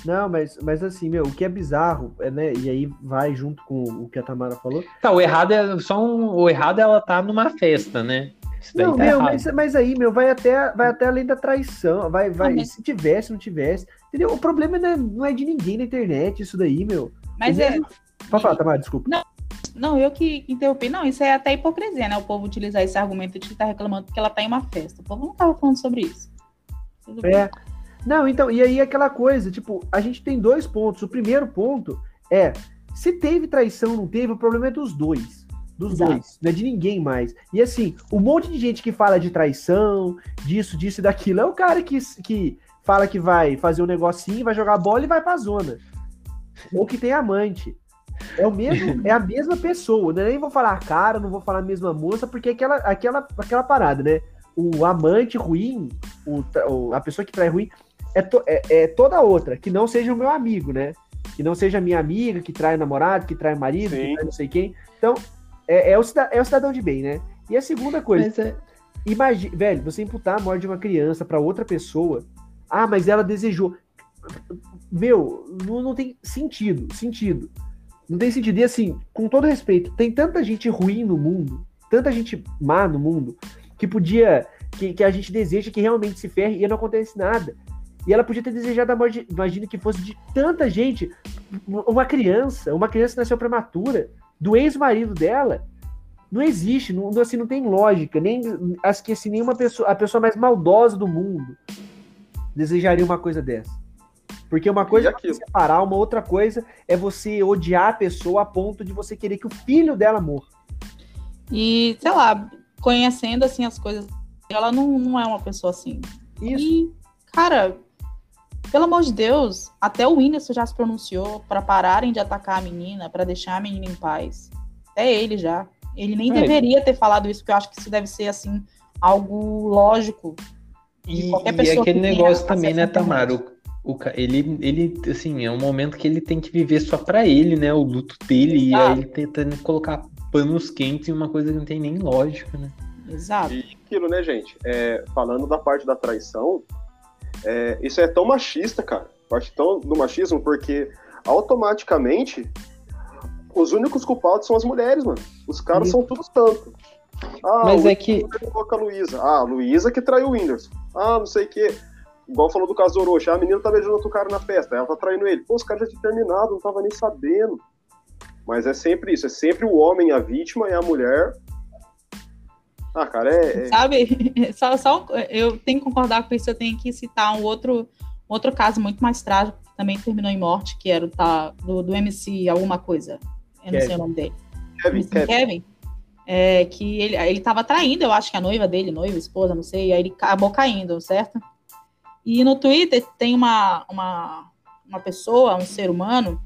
Não, mas, mas assim, meu, o que é bizarro, é, né? E aí vai junto com o que a Tamara falou. Tá, o errado é só um, o errado é ela tá numa festa, né? não, tá meu, mas, mas, aí, meu, vai até, vai até além da traição. Vai, vai, ah, se tivesse, não tivesse. Entendeu? O problema não é, não é de ninguém na internet, isso daí, meu. Mas é. Pode falar, Tamara, desculpa. Não, não, eu que interrompi. Não, isso é até hipocrisia, né? O povo utilizar esse argumento de que tá reclamando porque ela tá em uma festa. O povo não tava falando sobre isso. Tudo é. Bem. Não, então, e aí aquela coisa, tipo, a gente tem dois pontos. O primeiro ponto é, se teve traição ou não teve, o problema é dos dois. Dos Exato. dois, não é de ninguém mais. E assim, um monte de gente que fala de traição, disso, disso e daquilo, é o cara que, que fala que vai fazer um negocinho, vai jogar bola e vai pra zona. Ou que tem amante. É o mesmo, é a mesma pessoa, né? Nem vou falar cara, não vou falar a mesma moça, porque é aquela, aquela, aquela parada, né? O amante ruim, o- a pessoa que trai ruim, é, to- é, é toda outra, que não seja o meu amigo, né? Que não seja minha amiga, que trai namorado, que trai marido, que Sim. trai não sei quem. Então, é, é, o, cida- é o cidadão de bem, né? E a segunda coisa, é, Imagina, velho, você imputar a morte de uma criança pra outra pessoa. Ah, mas ela desejou. Meu, não, não tem sentido, sentido. Não tem sentido. E assim, com todo respeito, tem tanta gente ruim no mundo, tanta gente má no mundo, que podia, que, que a gente deseja que realmente se ferre e não acontece nada. E ela podia ter desejado a morte, imagina que fosse de tanta gente, uma criança, uma criança que nasceu prematura, do ex-marido dela, não existe, não, assim, não tem lógica, nem acho que assim, nenhuma pessoa, a pessoa mais maldosa do mundo desejaria uma coisa dessa. Porque uma coisa é separar, uma outra coisa é você odiar a pessoa a ponto de você querer que o filho dela morra. E, sei lá, conhecendo assim as coisas, ela não, não é uma pessoa assim. Isso. E, cara, pelo amor de Deus, até o Whindersson já se pronunciou pra pararem de atacar a menina, pra deixar a menina em paz. Até ele já. Ele nem É. deveria ter falado isso, porque eu acho que isso deve ser assim algo lógico. E, e aquele negócio também, né. Tamara? O, ele, ele, assim, é um momento que ele tem que viver só pra ele, né? O luto dele, e aí Exato. ele tentando colocar panos quentes em uma coisa que não tem nem lógica, né? Exato. E aquilo, né, gente? É, falando da parte da traição, é, isso é tão machista, cara. Parte tão do machismo, porque automaticamente os únicos culpados são as mulheres, mano. Os caras Isso. são todos tanto. Ah, mas é que. Coloca a Luísa. Ah, a Luísa que traiu o Whindersson. Ah, não sei o quê. Igual falou do caso do Orochi. Ah, a menina tá beijando outro cara na festa. Ela tá traindo ele. Pô, os caras já tinham terminado, não tava nem sabendo. Mas é sempre isso. É sempre o homem a vítima e a mulher. Ah, cara, é. é- Sabe? Só, só eu tenho que concordar com isso. Eu tenho que citar um outro, outro caso muito mais trágico, que também terminou em morte, que era o tá, do, do MC alguma coisa. Eu não sei o nome dele. Kevin, MC Kevin. Kevin. É, que ele, ele tava traindo, eu acho que a noiva dele, noiva, esposa, não sei, aí ele acabou caindo, certo? E no Twitter tem uma, uma, uma pessoa, um ser humano,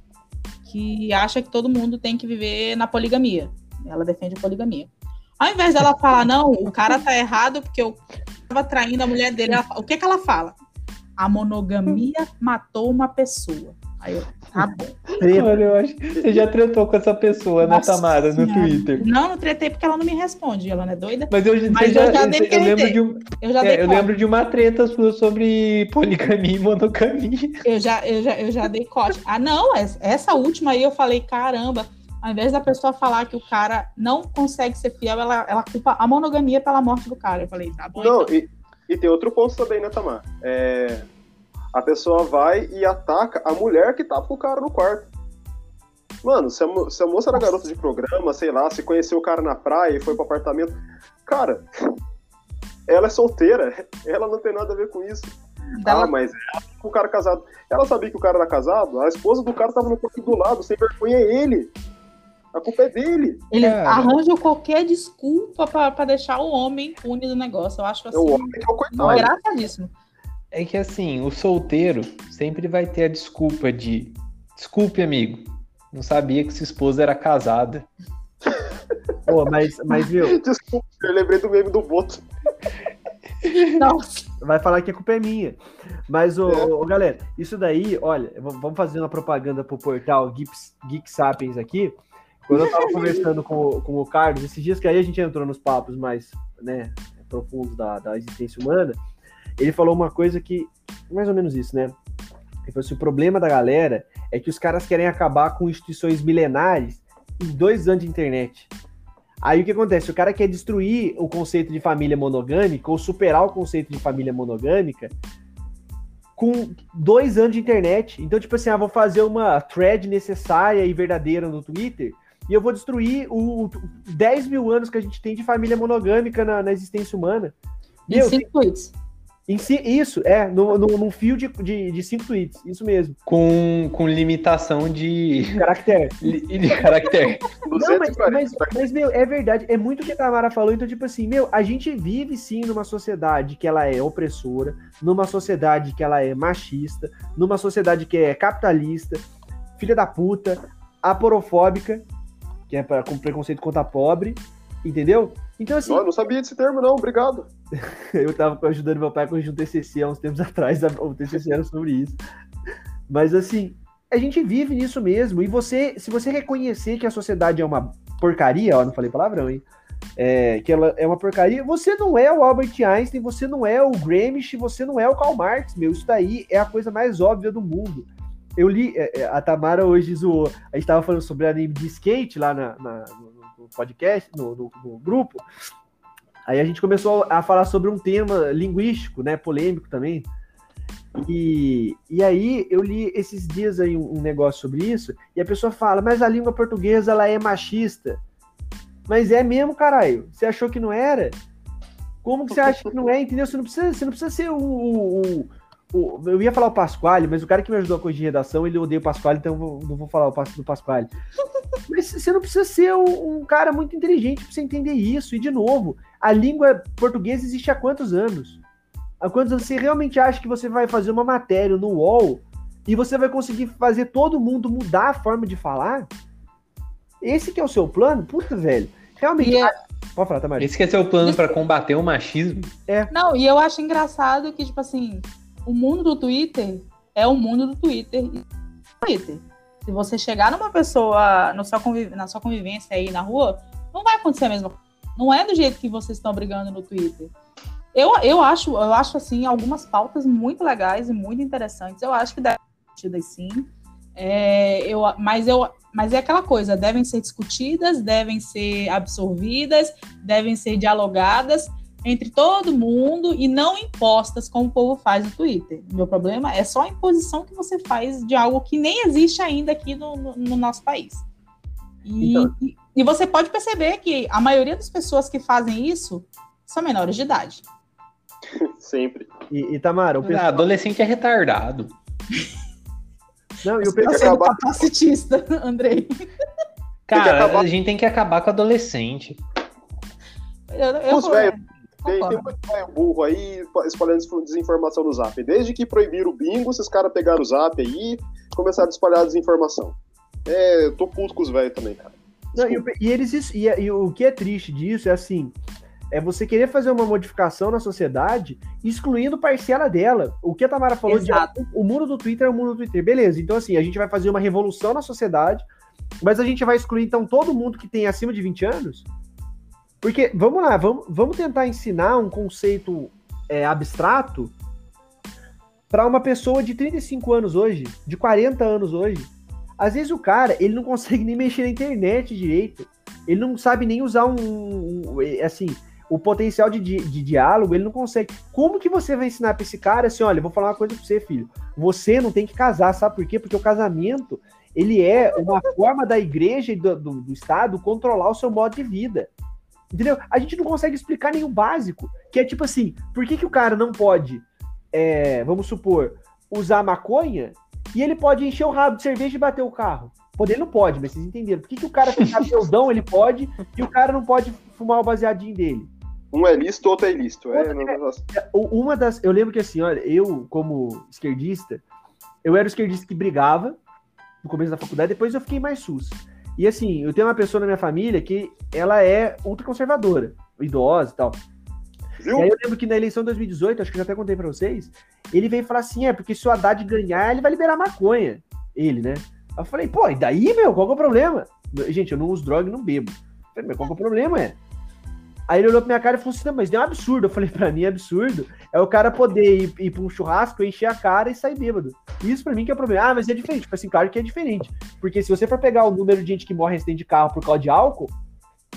que acha que todo mundo tem que viver na poligamia. Ela defende a poligamia. Ao invés dela falar, não, o cara tá errado porque eu tava traindo a mulher dele, fala- o que que ela fala? A monogamia matou uma pessoa. Aí eu, tá bom. Treta. Olha, eu acho que você já tretou com essa pessoa, né, Nossa Tamara, no. Twitter. Não, não tretei porque ela não me responde, ela não é doida. Mas eu, Mas eu já, já dei eu lembro de um, Eu já dei é, eu lembro de uma treta sua sobre poligamia e monogamia. Eu já, eu já, eu já dei corte. Ah, não, es- essa última aí eu falei, caramba, ao invés da pessoa falar que o cara não consegue ser fiel, ela, ela culpa a monogamia pela morte do cara. Eu falei, tá bom. Não, então. e, e tem outro ponto também, né, Tamar? É, a pessoa vai e ataca a mulher que tava com o cara no quarto. Mano, se a, se a moça era garota de programa, sei lá, se conheceu o cara na praia e foi pro apartamento. Cara, ela é solteira, ela não tem nada a ver com isso. Dela- Ah, mas ela tá com o cara casado. Ela sabia que o cara era casado, a esposa do cara tava no quarto do lado, sem vergonha é ele. A culpa é dele. Eles Cara. arranjam qualquer desculpa pra pra deixar o homem impune do negócio. Eu acho É assim, o homem é o coitado. engraçadíssimo. É que assim, o solteiro sempre vai ter a desculpa de desculpe, amigo. Não sabia que sua esposa era casada. Pô, mas, mas, viu, Desculpa, eu lembrei do meme do Boto. Nossa. vai falar que a culpa é minha. Mas, ô, É. ô, galera, isso daí, olha, vamos fazer uma propaganda pro portal Geeks, Geek Sapiens aqui. Quando eu tava conversando com, o- com o Carlos, esses dias que aí a gente entrou nos papos mais né, profundos da, da existência humana, ele falou uma coisa que, mais ou menos isso, né? Ele falou assim, o problema da galera é que os caras querem acabar com instituições milenares em dois anos de internet. Aí o que acontece? O cara quer destruir o conceito de família monogâmica ou superar o conceito de família monogâmica com dois anos de internet. Então, tipo assim, ah, vou fazer uma thread necessária e verdadeira no Twitter e eu vou destruir o, o 10 mil anos que a gente tem de família monogâmica na, na existência humana. Em Meu, cinco tweets. em si, isso, é, no, no, num fio de, de, de cinco tweets, isso mesmo. Com, com limitação de, Caractere. de caractere. Não, mas, 240. mas, mas, meu, é verdade. É muito o que a Tamara falou. Então, tipo assim, meu, a gente vive sim numa sociedade que ela é opressora, numa sociedade que ela é machista, numa sociedade que é capitalista, filha da puta. aporofóbica, que é pra, com preconceito contra pobre, entendeu? Então, assim, Não, eu não sabia desse termo, não. Obrigado. eu tava ajudando meu pai a corrigir um TCC há uns tempos atrás, o TCC era sobre isso. Mas, assim, a gente vive nisso mesmo, e você, se você reconhecer que a sociedade é uma porcaria, ó, não falei palavrão, hein? É, que ela é uma porcaria, você não é o Albert Einstein, você não é o Gramsci, você não é o Karl Marx, meu, isso daí é a coisa mais óbvia do mundo. Eu li, é, é, a Tamara hoje zoou, a gente tava falando sobre anime de skate lá na, na- no, podcast, no, no- no grupo, aí a gente começou a falar sobre um tema linguístico, né, polêmico também, e, e aí eu li esses dias aí um, um negócio sobre isso, e a pessoa fala, mas a língua portuguesa ela é machista. Mas é mesmo, caralho. Você achou que não era? Como que você acha que não é? Entendeu? Você não precisa, você não precisa ser o, o- o- Eu ia falar o Pasquale, mas o cara que me ajudou a corrigir redação, ele odeia o Pasquale, então eu vou- não vou falar o do Pasquale. Mas você não precisa ser um, um cara muito inteligente pra você entender isso. E, de novo, a língua portuguesa existe há quantos anos? Há quantos anos você realmente acha que você vai fazer uma matéria no UOL e você vai conseguir fazer todo mundo mudar a forma de falar? Esse que é o seu plano? Puta, velho. Realmente. É- Pode falar, Tamara. Esse que é seu plano para combater o machismo? Não, e eu acho engraçado que, tipo assim, o mundo do Twitter é o mundo do Twitter. Twitter. Se você chegar numa pessoa no conviv- na sua convivência aí na rua, não vai acontecer a mesma coisa. Não é do jeito que vocês estão brigando no Twitter. Eu, eu, acho, eu acho, assim, algumas pautas muito legais e muito interessantes. Eu acho que deve ser discutidas sim. É, eu, mas, eu, mas é aquela coisa, devem ser discutidas, devem ser absorvidas, devem ser dialogadas entre todo mundo e não impostas como o povo faz no Twitter. Meu problema é só a imposição que você faz de algo que nem existe ainda aqui no, no- no nosso país. E, Então- e- e você pode perceber que a maioria das pessoas que fazem isso são menores de idade. Sempre. E, e, Tamara, o Ah, pessoal. adolescente é retardado. Não, e o pessoal. é acabar- capacitista, Andrei. Cara, acabar- a gente tem que acabar com adolescente. Eu, eu Os velhos, Tem, tem muito burro aí espalhando desinformação no zap. Desde que proibiram o bingo, esses caras pegaram o zap aí e começaram a espalhar desinformação. É, eu tô puto com os velhos também, cara. Não, e, e eles e, e o que é triste disso é assim, é você querer fazer uma modificação na sociedade, excluindo parcela dela. O que a Tamara falou de Exato. o mundo do Twitter é o mundo do Twitter, beleza? Então assim, a gente vai fazer uma revolução na sociedade, mas a gente vai excluir então todo mundo que tem acima de 20 anos? Porque vamos lá, vamos, vamos tentar ensinar um conceito é, abstrato para uma pessoa de 35 anos hoje, de 40 anos hoje. Às vezes o cara, ele não consegue nem mexer na internet direito. Ele não sabe nem usar um, um- um- assim, o potencial de, di- de diálogo, ele não consegue. Como que você vai ensinar pra esse cara assim, olha, vou falar uma coisa pra você, filho. Você não tem que casar, sabe por quê? Porque o casamento, ele é uma forma da igreja e do, do- do Estado controlar o seu modo de vida. Entendeu? A gente não consegue explicar nem o básico, que é tipo assim, por que, que o cara não pode, é, vamos supor, usar maconha e ele pode encher o rabo de cerveja e bater o carro? Poder ele não pode, mas vocês entenderam. Por que, que o cara tem cabeldão, ele pode, e o cara não pode fumar o baseadinho dele? Um é lícito, outro é ilícito. É, não- não- O- Uma das. Eu lembro que assim, olha, eu, como esquerdista, eu era o esquerdista que brigava no começo da faculdade, depois eu fiquei mais sus. E assim, eu tenho uma pessoa na minha família que ela é ultraconservadora, idosa e tal. viu? E aí eu lembro que na eleição de 2018, acho que eu já até contei pra vocês, ele veio falar assim: é, porque se o Haddad ganhar, ele vai liberar maconha. Ele, né? Eu falei, pô, e daí, meu, qual que é o problema? Gente, eu não uso droga e não bebo. Eu falei, mas qual que é o problema, é? Aí ele olhou pra minha cara e falou assim: não, mas é um absurdo. Eu falei, pra mim é absurdo. É o cara poder ir, ir pra um churrasco, encher a cara e sair bêbado. Isso pra mim que é o problema. Ah, mas é diferente. Tipo assim, claro que é diferente. Porque se você for pegar o número de gente que morre em acidente de carro por causa de álcool,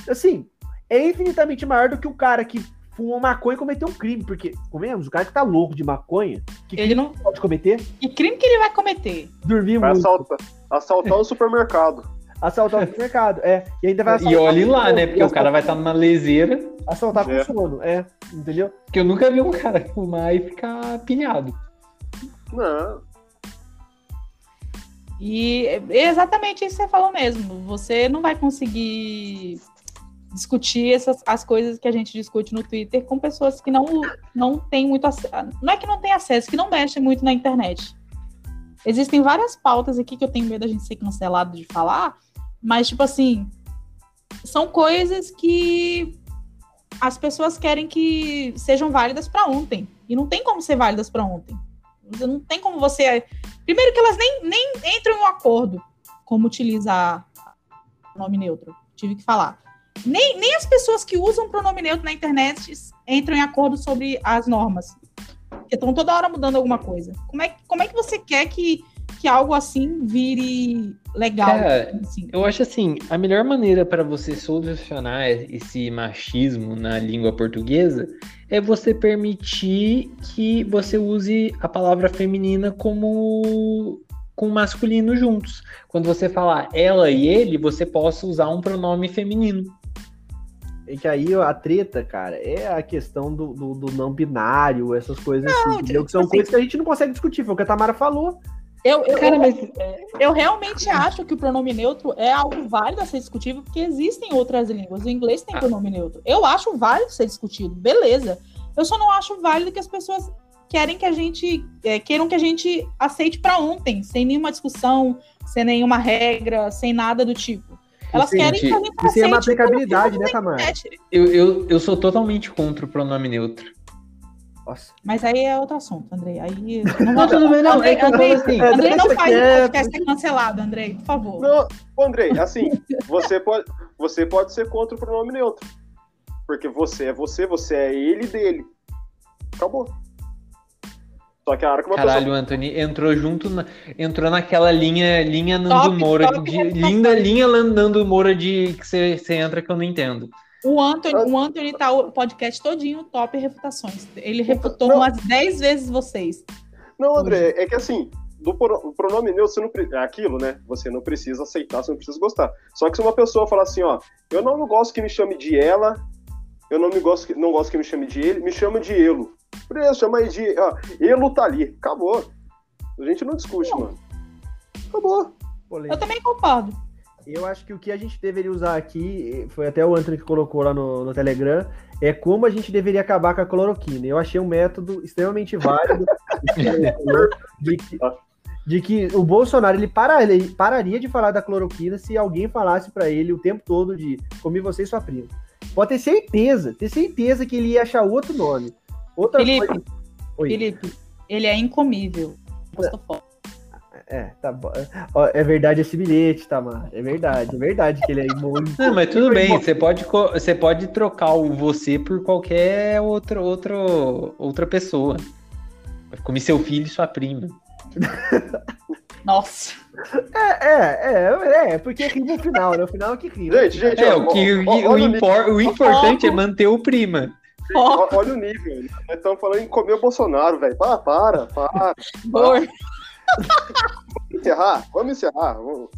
assim, é infinitamente maior do que o cara que fumou maconha e cometeu um crime. Porque, comemos, o cara que tá louco de maconha, que Ele não. pode cometer? Que crime que ele vai cometer? Dormir Vai muito, assaltar, assaltar o supermercado. Assaltar o mercado. É. E ainda vai E assaltar olhe com lá, sono, né? Porque o cara vai estar numa leseira. Assaltar É. com sono, é. Entendeu? Que eu nunca vi um cara fumar e ficar pilhado. Não. E é exatamente isso que você falou mesmo. Você não vai conseguir discutir essas as coisas que a gente discute no Twitter com pessoas que não, não têm muito acesso. Não é que não tem acesso, que não mexem muito na internet. existem várias pautas aqui que eu tenho medo da gente ser cancelado de falar, mas, tipo assim, são coisas que as pessoas querem que sejam válidas para ontem. E não tem como ser válidas para ontem. Não tem como você. Primeiro, que elas nem, nem entram em um acordo como utilizar nome neutro. Tive que falar. Nem, nem as pessoas que usam pronome neutro na internet entram em acordo sobre as normas. Porque estão toda hora mudando alguma coisa. Como é, como é que você quer que, que algo assim vire legal? Cara, assim? Eu acho assim, a melhor maneira para você solucionar esse machismo na língua portuguesa é você permitir que você use a palavra feminina como com masculino juntos. Quando você falar ela e ele, você possa usar um pronome feminino. É que aí a treta, cara, é a questão do, do, do não binário, essas coisas Não, assim, entendeu? Que são assim- coisas que a gente não consegue discutir, foi o que a Tamara falou. Eu, eu, Cara, eu, mas eu realmente acho que o pronome neutro é algo válido a ser discutido, porque existem outras línguas. O inglês tem Ah. pronome neutro. Eu acho válido ser discutido, beleza. Eu só não acho válido que as pessoas querem que a gente é, queiram que a gente aceite para ontem, sem nenhuma discussão, sem nenhuma regra, sem nada do tipo. Elas Sim, querem que a gente Isso é uma aceite aplicabilidade, né, Tamara? eu, eu, eu sou totalmente contra o pronome neutro. Nossa. Mas aí é outro assunto, Andrei. Aí Não, tudo bem, não. É que eu falo assim. É, Andrei não faz o quieto. podcast ser cancelado, Andrei, por favor. Não, Andrei, assim, você pode, você pode ser contra o pronome neutro. Porque você é você, você é ele dele. Acabou. Só que a hora que uma Caralho, Anthony entrou junto, na- entrou naquela linha, linha Nando Top, Moura, top de, reputação. linda linha Nando Moura de que você entra que eu não entendo. O Anthony, o Anthony tá o podcast todinho top refutações. Ele refutou Não. umas 10 vezes vocês. Não, André, é que assim, do pronome neutro, você não é aquilo, né? Você não precisa aceitar, você não precisa gostar. Só que se uma pessoa falar assim, ó, eu não gosto que me chame de ela, eu não me gosto que, não gosto que me chame de ele, me chama de Elo. Beleza, chama aí de. Ó, Elo tá ali. Acabou. A gente não discute, mano. Acabou. Polêmica. Eu também concordo. Eu acho que o que a gente deveria usar aqui, foi até o Anthony que colocou lá no, no Telegram, é como a gente deveria acabar com a cloroquina. Eu achei um método extremamente válido de que, de que o Bolsonaro ele, para, ele pararia de falar da cloroquina se alguém falasse pra ele o tempo todo de comi você e sua prima. Pode ter certeza, ter certeza que ele ia achar outro nome. Outra Felipe, coisa. Oi. Felipe, ele é incomível. Postou foto. É, tá bom. Ó, é verdade esse bilhete, Tamar. É verdade, é verdade que ele é imune. Não, mas tudo bem, você pode, você pode trocar o você por qualquer outro, outro, outra pessoa. Como seu filho e sua prima. Nossa. É, é, é, é, porque ri no final, né? O final é que ri. Gente, gente, É, ó, o, que, ó, o, ó, o impor- o importante é manter o prima. olha o nível. Nós estamos falando em comer o Bolsonaro, velho. Para, para, para. Encerrar? Vamos encerrar. Vamos...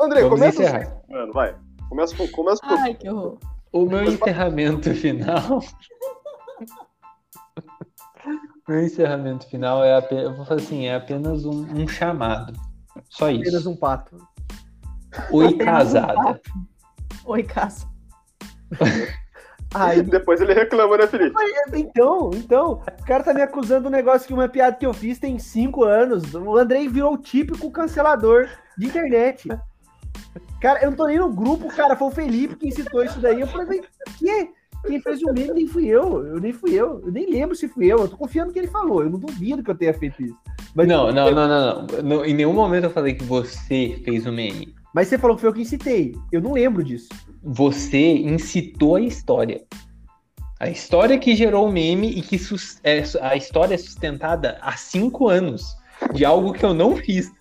André, Vamos começa encerrar. assim, mano, vai. Começa por, começa por... Ai, que horror. O meu encerramento final. o meu encerramento final é apenas, eu vou falar assim, é apenas um, um chamado. Só Apenas isso. um pato. Oi, Apenas um casada. Oi, Cássio. Aí, Depois ele reclama, né, Felipe? então, então, o cara tá me acusando de um negócio que uma piada que eu fiz tem cinco anos. O Andrei virou o típico cancelador de internet. Cara, eu não tô nem no grupo, cara, foi o Felipe quem citou isso daí. Eu falei, "Mas que? Quem fez o meme nem fui eu. Eu nem fui eu. Eu nem lembro se fui eu. Eu tô confiando no que ele falou. Eu não duvido que eu tenha feito isso. Mas, Não, não, não, não, não. Não, Em nenhum momento eu falei que você fez o meme. Mas você falou que foi eu quem citei. Eu não lembro disso. Você incitou a história. A história que gerou o meme e que é, a história é sustentada há cinco anos de algo que eu não fiz.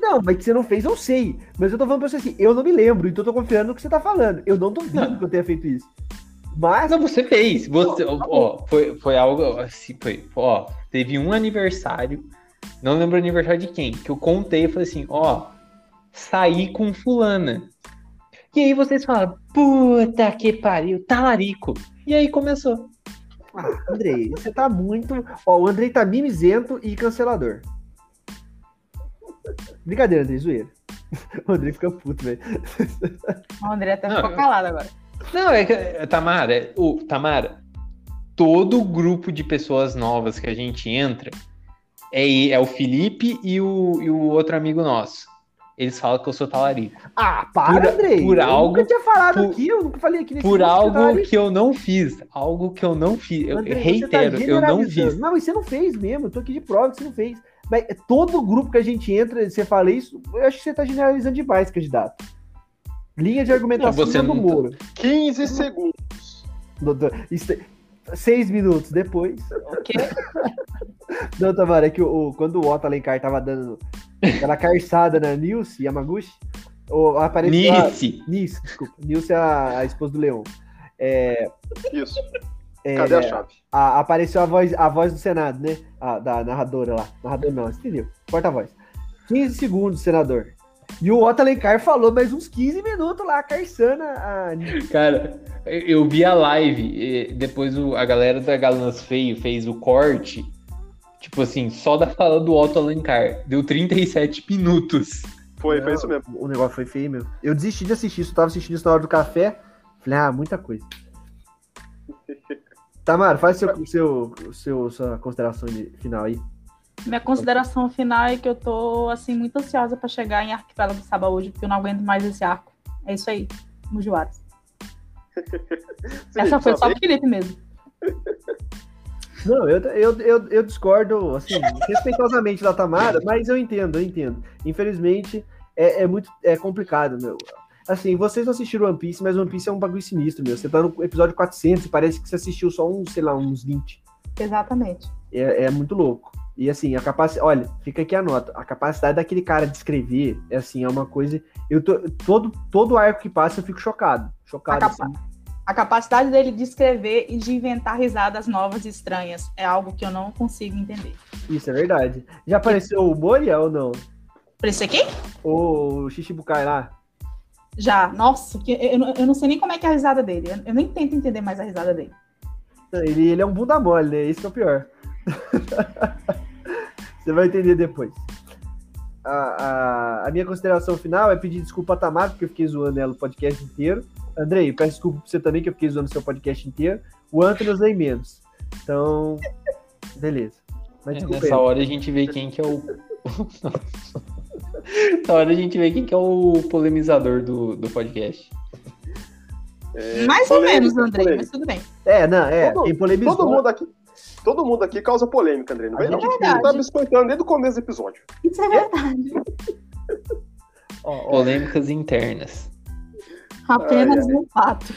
Não, mas que você não fez, eu sei. Mas eu tô falando pra você assim, eu não me lembro, então eu tô confiando no que você tá falando. Eu não duvido Não. que eu tenha feito isso. Mas, Não, você fez. Você, tá ó, foi, foi algo assim, foi, ó, teve um aniversário, não lembro o aniversário de quem, que eu contei e falei assim, ó, saí com fulana. E aí vocês falaram, puta que pariu, talarico. E aí começou. ah, Andrei, você tá muito. Ó, o Andrei tá mimizento e cancelador. Brincadeira, Andrei, zoeira. O Andrei fica puto, velho. O André até Não, ficou eu- calado agora. Não, é que, é, Tamara, é- o, Tamara, todo grupo de pessoas novas que a gente entra É, é o Felipe e o, e o outro amigo nosso. Eles falam que eu sou talarico. Ah, para, Por- Andrei. por eu algo- nunca tinha falado por- aqui, eu nunca falei aqui nesse Por que algo tá que eu não fiz. Algo que eu não fiz. Eu Andrei, reitero, você tá eu não generalizando. fiz. Não, mas você não fez mesmo. Eu tô aqui de prova que você não fez. Mas todo grupo que a gente entra, você fala isso, eu acho que você tá generalizando demais, candidato. Linha de argumentação Você do não tá- Moro. 15 segundos. Seis minutos depois. Ok? Não, Tamara, é que o, o- quando o Otto Alencar tava dando aquela carçada na Nilce Yamaguchi, o, apareceu. a- Nice. Nice, desculpa. Nilce é a, a esposa do Leão. É, Isso. é, Cadê a chave? a- apareceu a voz, a voz do Senado, né? A, da narradora lá. Narrador não, você entendeu? Porta-voz. 15 segundos, senador. E o Otto Alencar falou mais uns 15 minutos lá, carçando a. Cara, eu vi a live, e depois o- a galera da Galãs Feio fez o corte, tipo assim, só da fala do Otto Alencar. Deu 37 minutos. Foi, foi isso mesmo. O negócio foi feio mesmo. Eu desisti de assistir isso, eu tava assistindo isso na hora do café. Falei, ah, muita coisa. Tamara, faz seu, seu, seu, sua consideração de- final aí. Minha consideração final é que eu tô, assim, muito ansiosa pra chegar em Arquipélago do Saba hoje, porque eu não aguento mais esse arco. É isso aí, Mujuaras. Essa foi só pro Felipe mesmo. Não, eu, eu, eu, eu discordo, assim, respeitosamente da Tamara, mas eu entendo, eu entendo. Infelizmente, é, é muito é complicado, meu. Assim, vocês não assistiram One Piece, mas One Piece é um bagulho sinistro, meu. Você tá no episódio 400 e parece que você assistiu só uns, sei lá, uns 20. Exatamente. É, é muito louco. E assim, a capacidade. Olha, fica aqui a nota. A capacidade daquele cara de escrever é assim, é uma coisa. Eu tô, todo, todo arco que passa eu fico chocado. Chocado. A capa- assim. A capacidade dele de escrever e de inventar risadas novas e estranhas é algo que eu não consigo entender. Isso é verdade. Já apareceu o Moria ou não? Aqui? Ou o Shichibukai lá? Já. Nossa, que- eu, não- eu não sei nem como é que é a risada dele. Eu, eu nem tento entender mais a risada dele. Ele, ele é um bunda mole, né? Isso que é o pior. Você vai entender depois. A, a, a minha consideração final é pedir desculpa a Tamara, porque eu fiquei zoando ela o podcast inteiro. Andrei, peço desculpa pra você também, que eu fiquei zoando o seu podcast inteiro. O Anthony eu usei menos. Então, beleza. Mas É, nessa aí. hora a gente vê quem que é o. Nessa hora a gente vê quem que é o polemizador do, do podcast. É, mais ou menos, Andrei, polêmica. mas tudo bem. É, não, é. Todo- quem polemizou. Todo mundo aqui. Todo mundo aqui causa polêmica, André. Não vem não. gente Você fez. tá biscoitando desde o começo do episódio. Isso é verdade. ó, ó, Polêmicas internas. Apenas um pato.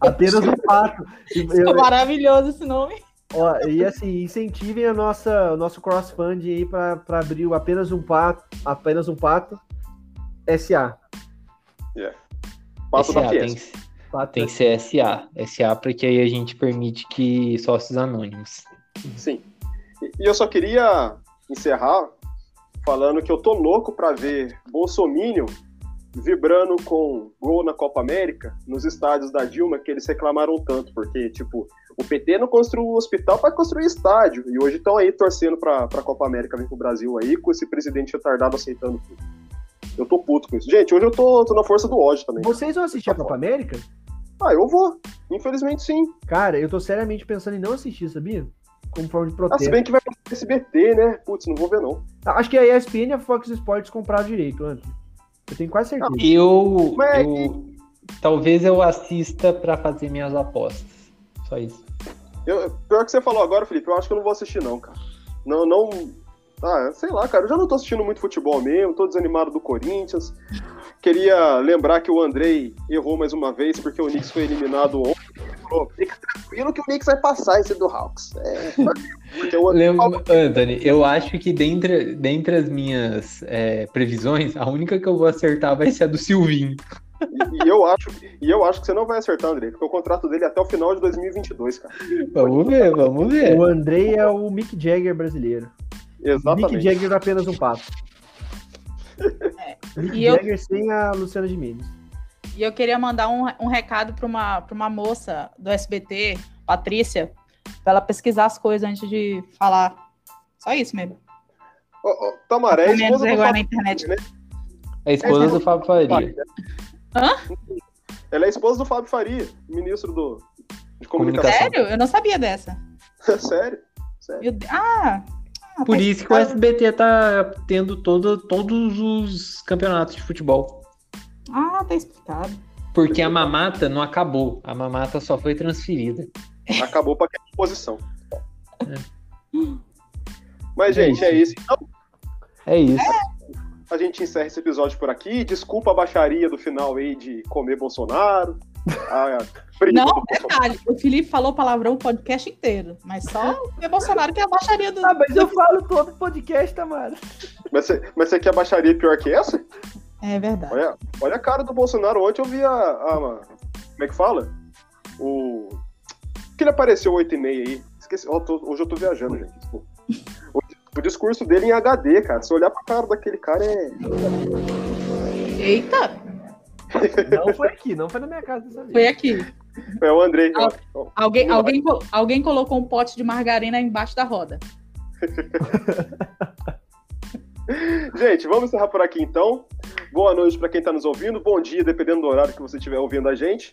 apenas um fato. Eu- É maravilhoso esse nome. Ó, e assim, incentivem a nossa, o nosso crossfund aí para abrir o apenas um pato, apenas um pato SA. Passo da SA, tem, Fiesp. Pato tem que ser SA. SA porque aí a gente permite que sócios anônimos. Sim. E eu só queria encerrar falando que eu tô louco pra ver Bolsominion vibrando com gol na Copa América nos estádios da Dilma que eles reclamaram tanto, porque, tipo, o PT não construiu o hospital para construir estádio, e hoje estão aí torcendo pra, pra Copa América vir pro Brasil aí, com esse presidente retardado aceitando tudo. Eu tô puto com isso. Gente, hoje eu tô, tô na força do ódio também. Vocês vão assistir a Copa América? Ah, eu vou. Infelizmente, sim. Cara, eu tô seriamente pensando em não assistir, sabia? Como forma de Ah, se protesto. bem que vai pro SBT, né? Putz, não vou ver, não. Acho que a ESPN e a Fox Sports compraram direito, Anthony. Eu tenho quase certeza. Eu, Mas- eu talvez eu assista pra fazer minhas apostas. Só isso. Eu, pior que você falou agora, Felipe, eu acho que eu não vou assistir, não, cara. Não, não. Ah, sei lá, cara. Eu já não tô assistindo muito futebol mesmo, tô desanimado do Corinthians. Queria lembrar que o Andrei errou mais uma vez, porque o Knicks foi eliminado ontem. Falou, fica tranquilo que o Knicks vai passar esse do Hawks. É, Lembra, Anthony, eu acho que dentre, dentre as minhas é, previsões, a única que eu vou acertar vai ser a do Silvinho. E, e eu acho, e eu acho que você não vai acertar, Andrei, porque o contrato dele é até o final de 2022, cara. Vamos ver, vamos ver. O Andrei é o Mick Jagger brasileiro. Mick Exatamente. Jagger é apenas um pato. Mick E eu- Jagger sem a Luciana Gimenez. E eu queria mandar um, um recado para uma, pra uma moça do SBT, Patrícia, para ela pesquisar as coisas antes de falar. Só isso mesmo. Ô, ô, Tamaré, é esposa do vergonha na Fábio internet. né? A esposa do Fábio Faria. Ela é esposa do Fábio Faria, ministro do, de comunicação. Sério? Eu não sabia dessa. Sério? Meu Deus. Ah, Ah, Por tá isso que o SBT tá tendo todo, todos os campeonatos de futebol. Ah, tá explicado. Porque a mamata não acabou. A mamata só foi transferida. Acabou pra aquela posição. Mas, gente, é isso. Então, É isso. a gente encerra esse episódio por aqui. Desculpa a baixaria do final aí de comer Bolsonaro. A Não, detalhe, o Felipe falou palavrão o podcast inteiro, mas só o Bolsonaro que é a baixaria do. Ah, mas eu falo todo podcast, Tamara. Mas você, mas você quer baixaria pior que essa? É verdade. Olha, olha a cara do Bolsonaro. Ontem eu vi a. a- como é que fala? O. Que ele apareceu 8 e meia aí. Esqueci. ó, tô- hoje eu tô viajando, gente. Desculpa. O, o discurso dele em HD, cara. Se olhar pra cara daquele cara é. Eita, Não foi aqui, não foi na minha casa dessa vez. foi aqui. É o Andrei. Ó, ó. Alguém, alguém, alguém colocou um pote de margarina embaixo da roda. Gente, vamos encerrar por aqui então. Boa noite pra quem tá nos ouvindo. Bom dia, dependendo do horário que você estiver ouvindo a gente.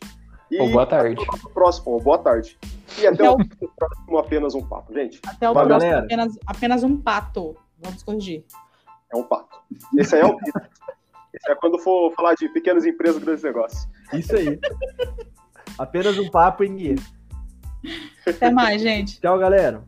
E Ou boa tarde. até o próximo. ou Boa tarde. E até Até o o- próximo apenas um papo, gente. Até o próximo, galera. apenas, apenas um pato. Vamos corrigir. É um pato. Esse aí é o Esse é quando for falar de pequenas empresas, grandes negócios. Isso aí. Apenas um papo em guia. Até mais, gente. Tchau, galera.